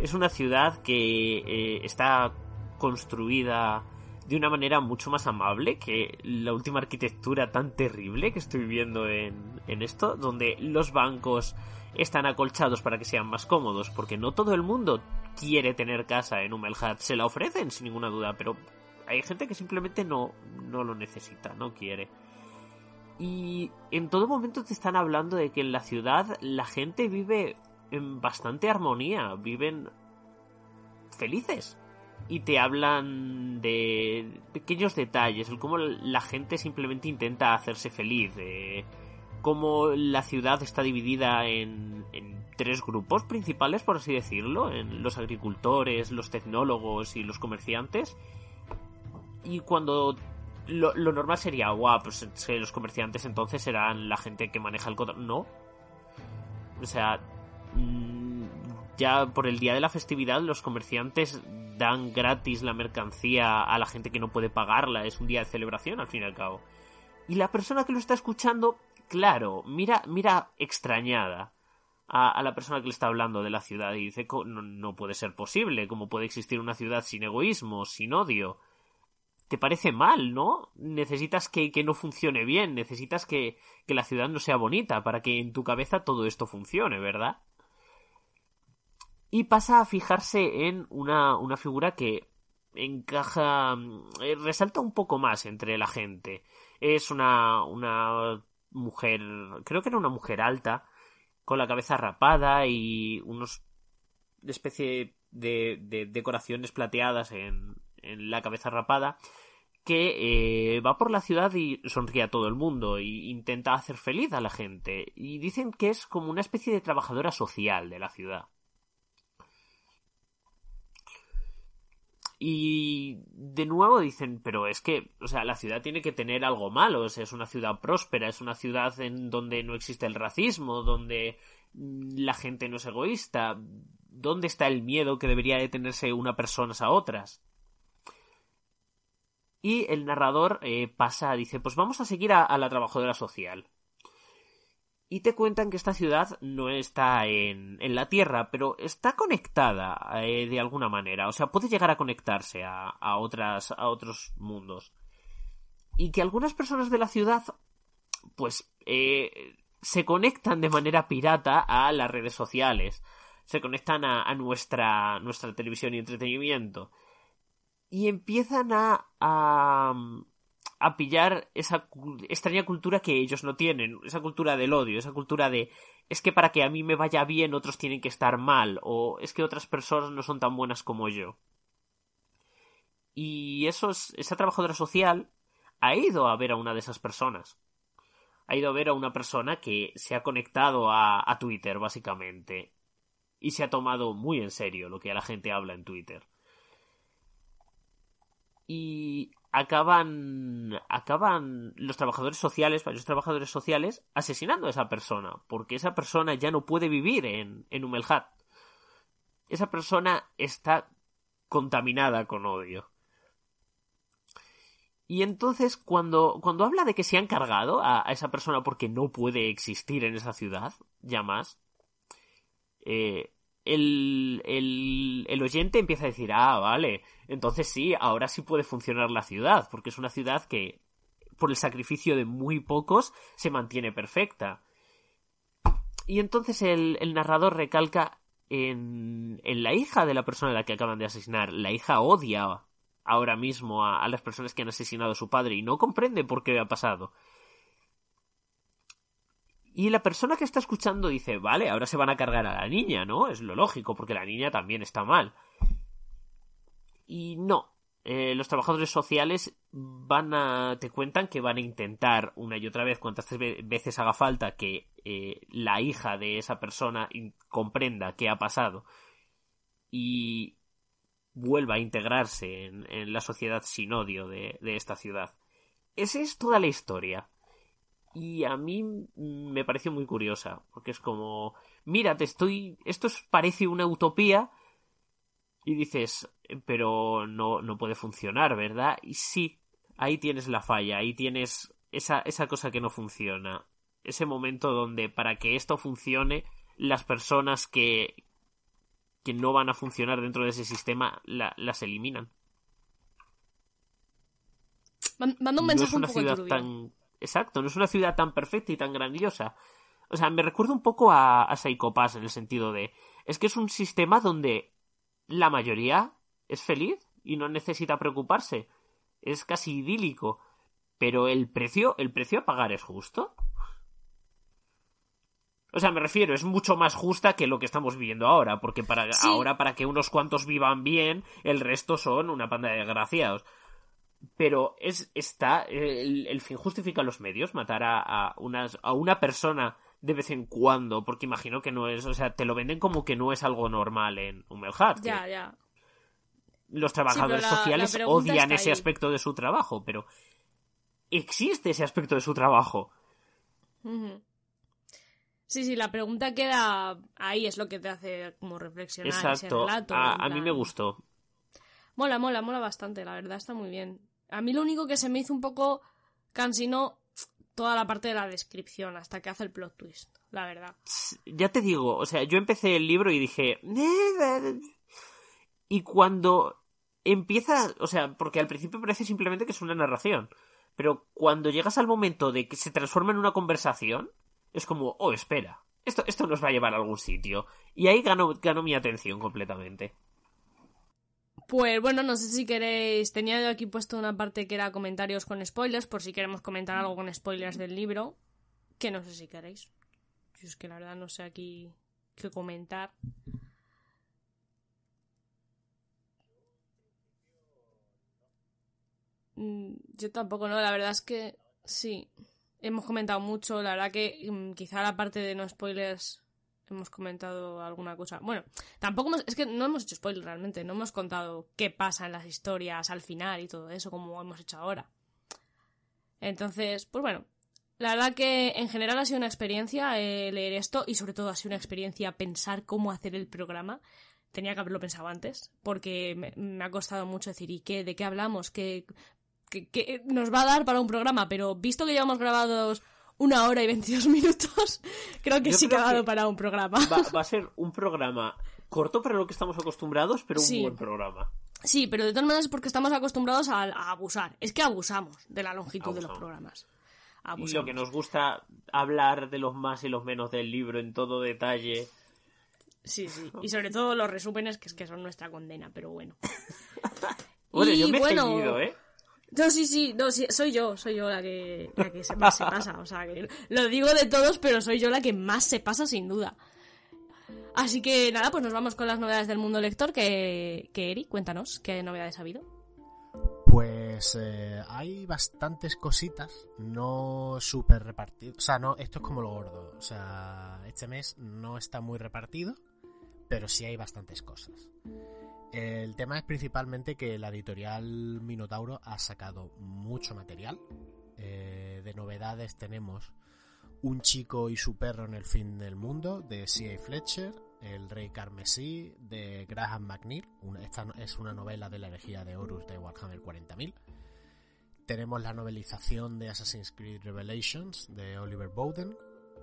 Es una ciudad que eh, está construida de una manera mucho más amable que la última arquitectura tan terrible que estoy viendo en, en esto, donde los bancos están acolchados para que sean más cómodos, porque no todo el mundo quiere tener casa en Humelhat, se la ofrecen sin ninguna duda, pero hay gente que simplemente no, no lo necesita, no quiere. Y en todo momento te están hablando de que en la ciudad la gente vive en bastante armonía, viven felices y te hablan de pequeños detalles, el cómo la gente simplemente intenta hacerse feliz, de cómo la ciudad está dividida en, en tres grupos principales, por así decirlo, en los agricultores, los tecnólogos y los comerciantes. Y cuando lo, normal sería, guau, pues los comerciantes entonces serán la gente que maneja el control. No. O sea, mm, ya por el día de la festividad los comerciantes dan gratis la mercancía a la gente que no puede pagarla. Es un día de celebración, al fin y al cabo. Y la persona que lo está escuchando, claro, mira, mira extrañada a, la persona que le está hablando de la ciudad y dice, "Co- no, no puede ser posible, ¿cómo puede existir una ciudad sin egoísmo, sin odio? Te parece mal, ¿no? Necesitas que, que no funcione bien, necesitas que, que la ciudad no sea bonita para que en tu cabeza todo esto funcione, ¿verdad? Y pasa a fijarse en una, una figura que encaja, mm, eh, resalta un poco más entre la gente. Es una, una mujer, creo que era una mujer alta, con la cabeza rapada y unos especie de, de decoraciones plateadas en, en la cabeza rapada que eh, va por la ciudad y sonríe a todo el mundo e intenta hacer feliz a la gente y dicen que es como una especie de trabajadora social de la ciudad. Y de nuevo dicen, pero es que, o sea, la ciudad tiene que tener algo malo, es una ciudad próspera, es una ciudad en donde no existe el racismo, donde la gente no es egoísta. ¿Dónde está el miedo que debería de tenerse una personas a otras? Y el narrador eh, pasa, dice, pues vamos a seguir a la trabajadora social. Y te cuentan que esta ciudad no está en, en la Tierra, pero está conectada eh, de alguna manera. O sea, puede llegar a conectarse a, a, otras, a otros mundos. Y que algunas personas de la ciudad, pues, eh, se conectan de manera pirata a las redes sociales. Se conectan a, a nuestra, nuestra televisión y entretenimiento. Y empiezan a, a, a pillar esa extraña cultura que ellos no tienen, esa cultura del odio, esa cultura de es que para que a mí me vaya bien otros tienen que estar mal, o es que otras personas no son tan buenas como yo. Y esos, esa trabajadora social ha ido a ver a una de esas personas. Ha ido a ver a una persona que se ha conectado a, a Twitter, básicamente. Y se ha tomado muy en serio lo que la gente habla en Twitter y acaban acaban los trabajadores sociales, varios trabajadores sociales, asesinando a esa persona, porque esa persona ya no puede vivir en, en Humelhat. Esa persona está contaminada con odio. Y entonces, cuando, cuando habla de que se han cargado a, a esa persona porque no puede existir en esa ciudad, ya más, eh, el, el, el oyente empieza a decir, ah, vale, entonces sí, ahora sí puede funcionar la ciudad, porque es una ciudad que, por el sacrificio de muy pocos, se mantiene perfecta. y entonces el, el narrador recalca en, en, la hija de la persona a la que acaban de asesinar. La hija odia ahora mismo a, a, las personas que han asesinado a su padre y no comprende por qué ha pasado. Y la persona que está escuchando dice, vale, ahora se van a cargar a la niña, ¿no? Es lo lógico, porque la niña también está mal. Y no. Eh, los trabajadores sociales van a. te cuentan que van a intentar una y otra vez, cuantas veces haga falta, que eh, la hija de esa persona comprenda qué ha pasado y vuelva a integrarse en, la sociedad sin odio de, de esta ciudad. Esa es toda la historia. Y a mí me pareció muy curiosa, porque es como, mira, te estoy, esto parece una utopía, y dices, pero no, no puede funcionar, ¿verdad? Y sí, ahí tienes la falla, ahí tienes esa, esa cosa que no funciona. Ese momento donde para que esto funcione, las personas que, que no van a funcionar dentro de ese sistema la, las eliminan. Manda un mensaje no es una un poco ciudad tan exacto no es una ciudad tan perfecta y tan grandiosa. O sea me recuerda un poco a, a Psycho Pass en el sentido de es que es un sistema donde la mayoría es feliz y no necesita preocuparse. Es casi idílico. Pero el precio el precio a pagar es justo. O sea, me refiero, es mucho más justa que lo que estamos viviendo ahora, porque para Sí. ahora para que unos cuantos vivan bien, el resto son una panda de desgraciados pero es está el, el fin justifica los medios matar a, a, unas, a una persona de vez en cuando porque imagino que no es o sea te lo venden como que no es algo normal en Humelhart que Ya, ya. los trabajadores la sociales odian ese ahí. aspecto de su trabajo pero existe ese aspecto de su trabajo. Sí, sí, la pregunta queda ahí, es lo que te hace como reflexionar ese exacto relato. a, a mí me gustó Mola, mola, mola bastante, la verdad, está muy bien. A mí lo único que se me hizo un poco cansino toda la parte de la descripción, hasta que hace el plot twist, la verdad. ya te digo, o sea, yo empecé el libro y dije... Y cuando empieza, o sea, porque al principio parece simplemente que es una narración, pero cuando llegas al momento de que se transforma en una conversación, es como, oh, espera, esto, esto nos va a llevar a algún sitio. Y ahí ganó, ganó mi atención completamente. Pues bueno, no sé si queréis. Tenía yo aquí puesto una parte que era comentarios con spoilers, por si queremos comentar algo con spoilers del libro. Que no sé si queréis. Yo es que la verdad no sé aquí qué comentar. Mm, Yo tampoco, ¿no? La verdad es que sí. Hemos comentado mucho. La verdad que mm, quizá la parte de no spoilers hemos comentado alguna cosa. Bueno, tampoco hemos, es que no hemos hecho spoiler realmente, no hemos contado qué pasa en las historias al final y todo eso como hemos hecho ahora. Entonces, pues bueno, la verdad que en general ha sido una experiencia eh, leer esto y sobre todo ha sido una experiencia pensar cómo hacer el programa. Tenía que haberlo pensado antes porque me, ha costado mucho decir ¿y qué? ¿De qué hablamos? ¿Qué, qué, qué nos va a dar para un programa? Pero visto que llevamos grabados una hora y 22 minutos, creo que Yo sí que ha creo dado para un programa. Va, va a ser un programa corto para lo que estamos acostumbrados, pero un Sí. buen programa. Sí, pero de todas maneras es porque estamos acostumbrados a, a abusar. Es que abusamos de la longitud de los Abusamos. programas. Y lo que nos gusta hablar de los más y los menos del libro en todo detalle. Sí, sí. Y sobre todo los resúmenes, que es que son nuestra condena, pero bueno. Bueno, Y yo me he bueno, ceñido, ¿eh? No, sí, sí, no, sí, soy yo, soy yo la que, la que se, más se pasa. O sea, que lo digo de todos, pero soy yo la que más se pasa, sin duda. Así que nada, pues nos vamos con las novedades del mundo lector. Que, que Eri, cuéntanos, ¿qué novedades ha habido? Pues eh, hay bastantes cositas, no súper repartidas. O sea, no, esto es como lo gordo. O sea, este mes no está muy repartido, pero sí hay bastantes cosas. El tema es principalmente que la editorial Minotauro ha sacado mucho material. Eh, de novedades tenemos Un chico y su perro en el fin del mundo de C.A. Fletcher, El rey carmesí de Graham McNeil. Esta es una novela de la herejía de Horus de Warhammer 40.000. Tenemos la novelización de Assassin's Creed Revelations de Oliver Bowden.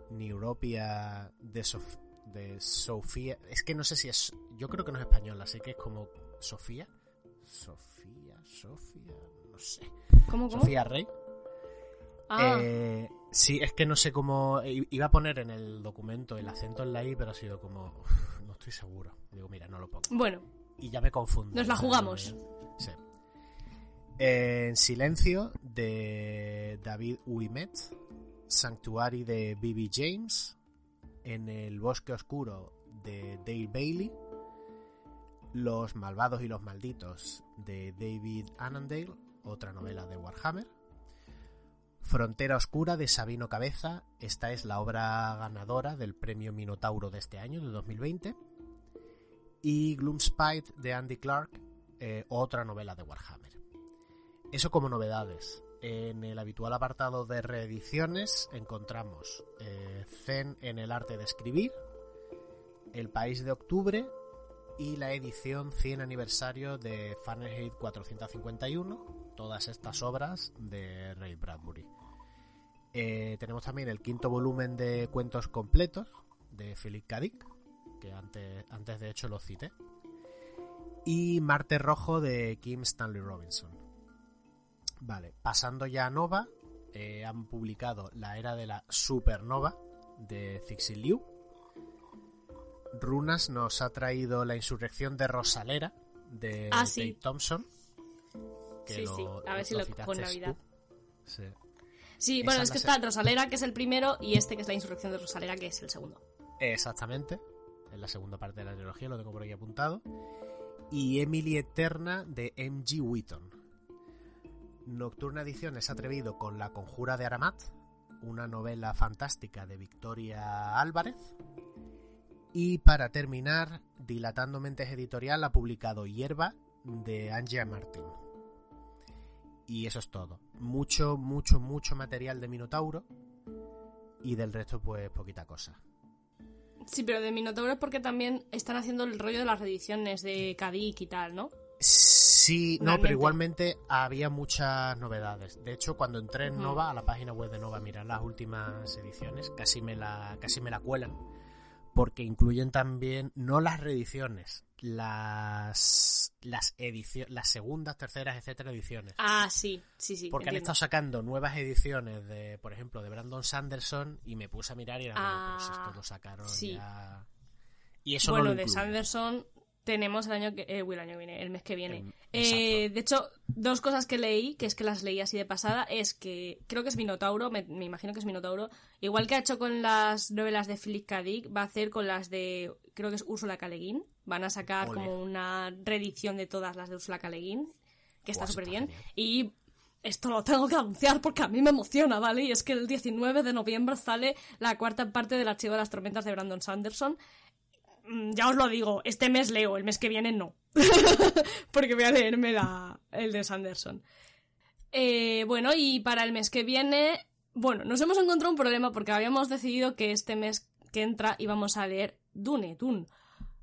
Neuropia de, de Sofía. Es que no sé si es. Yo creo que no es español, así que es como Sofía. Sofía, Sofía, no sé. ¿Cómo, cómo? Sofía Rey. Ah, Eh, Sí, es que no sé cómo. Iba a poner en el documento el acento en la I, pero ha sido como. uf, no estoy seguro. Digo, mira, no lo pongo. Bueno, Y ya me confundo. Nos la jugamos. Sí. En silencio de David Ouimet, Sanctuary de B.B. James, En el bosque oscuro de Dale Bailey, Los malvados y los malditos de David Annandale, otra novela de Warhammer, Frontera Oscura de Sabino Cabeza, esta es la obra ganadora del premio Minotauro de este año, de 2020, y Gloomspite de Andy Clark, eh, otra novela de Warhammer. Eso como novedades. En el habitual apartado de reediciones encontramos eh, Zen en el arte de escribir, El País de Octubre y la edición 100 aniversario de Fahrenheit 451, todas estas obras de Ray Bradbury. Eh, tenemos también el quinto volumen de cuentos completos de Philip K. Dick, que antes, antes de hecho lo cité, y Marte Rojo de Kim Stanley Robinson. Vale, pasando ya a Nova, eh, han publicado La Era de la Supernova de Cixin Liu. Runas nos ha traído La Insurrección de Rosalera de Ah, sí. Dave Thompson. que Sí, sí, a ver si lo citaste Navidad. tú. Sí. bueno, es es que está Rosalera, que es el primero, y este que es la insurrección de Rosalera, que es el segundo. Exactamente. En la segunda parte de la trilogía, lo tengo por aquí apuntado. Y Emily Eterna de M.G. Wheaton. Nocturna Ediciones ha atrevido con La Conjura de Aramat, una novela fantástica de Victoria Álvarez. Y para terminar, Dilatando Mentes Editorial ha publicado Hierba de Angia Martin. Y eso es todo. Mucho, mucho, mucho material de Minotauro. Y del resto, pues poquita cosa. Sí, pero de Minotauro es porque también están haciendo el rollo de las reediciones de Kadik y tal, ¿no? Sí, no, pero igualmente había muchas novedades. De hecho, cuando entré en. Nova, a la página web de Nova, a mirar las últimas ediciones, casi me la, casi me la cuelan. Porque incluyen también, no las reediciones, las, las ediciones, las segundas, terceras, etcétera, ediciones. Ah, sí, sí, sí. Porque han estado sacando nuevas ediciones de, por ejemplo, de Brandon Sanderson y me puse a mirar y era Ah, pues esto lo sacaron sí. ya. Y eso bueno, no lo de. Sanderson tenemos el año que. Eh, el año que viene, el mes que viene. Eh, de hecho, dos cosas que leí, que es que las leí así de pasada, es que creo que es Minotauro, me, me imagino que es Minotauro, igual que ha hecho con las novelas de Philip K. Dick, va a hacer con las de, creo que es Úrsula K. Le Guin. Van a sacar Ole. como una reedición de todas las de Úrsula K. Le Guin, que está súper bien. genial. Y esto lo tengo que anunciar porque a mí me emociona, ¿vale? Y es que el 19 de noviembre sale la cuarta parte del Archivo de las Tormentas de Brandon Sanderson. Mm, Ya os lo digo, este mes leo, el mes que viene no. porque voy a leerme la, el de Sanderson. Eh, bueno, y para el mes que viene, bueno, nos hemos encontrado un problema porque habíamos decidido que este mes que entra íbamos a leer Dune, Dune,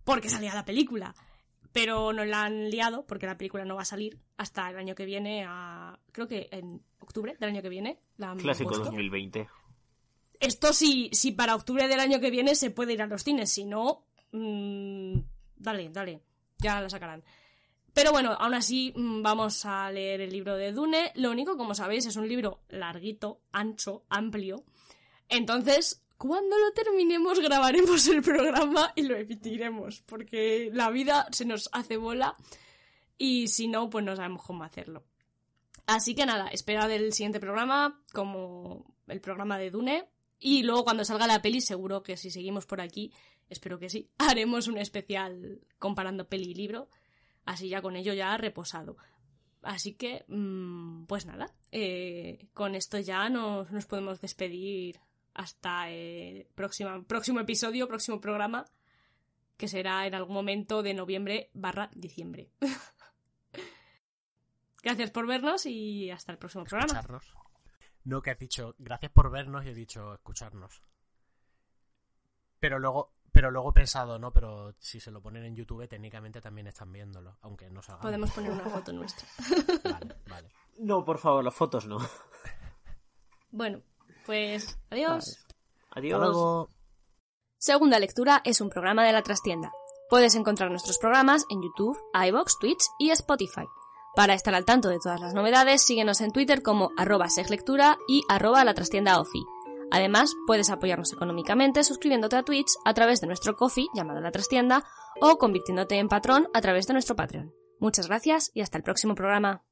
porque salía la película. Pero nos la han liado porque la película no va a salir hasta el año que viene, a, creo que en octubre del año que viene. La han Clásico puesto. 2020. Esto sí, si para octubre del año que viene se puede ir a los cines, si no, mm, dale, dale, ya la sacarán. Pero bueno, aún así mm, vamos a leer el libro de Dune. Lo único, como sabéis, es un libro larguito, ancho, amplio. Entonces, cuando lo terminemos, grabaremos el programa y lo emitiremos. Porque la vida se nos hace bola y si no, pues no sabemos cómo hacerlo. Así que nada, esperad el siguiente programa como el programa de Dune. Y luego cuando salga la peli, seguro que si seguimos por aquí, espero que sí, haremos un especial comparando peli y libro. Así ya con ello ya reposado. Así que, mm, pues nada, eh, con esto ya nos, nos podemos despedir hasta el próximo, próximo episodio, próximo programa, que será en algún momento de noviembre barra diciembre. Gracias por vernos y hasta el próximo programa. escucharnos. No, que has dicho, gracias por vernos y he dicho escucharnos. Pero luego, pero luego he pensado, no, pero si se lo ponen en YouTube, técnicamente también están viéndolo, aunque no salga. Podemos poner una foto nuestra. Vale, vale. No, por favor, las fotos no. Bueno, pues adiós. Adiós. Hasta luego. Segunda Lectura es un programa de la trastienda. Puedes encontrar nuestros programas en YouTube, iVoox, Twitch y Spotify. Para estar al tanto de todas las novedades, síguenos en Twitter como arroba seglectura y arroba la trastienda ofi. Además, puedes apoyarnos económicamente suscribiéndote a Twitch a través de nuestro coffee llamado La Trastienda o convirtiéndote en patrón a través de nuestro Patreon. Muchas gracias y hasta el próximo programa.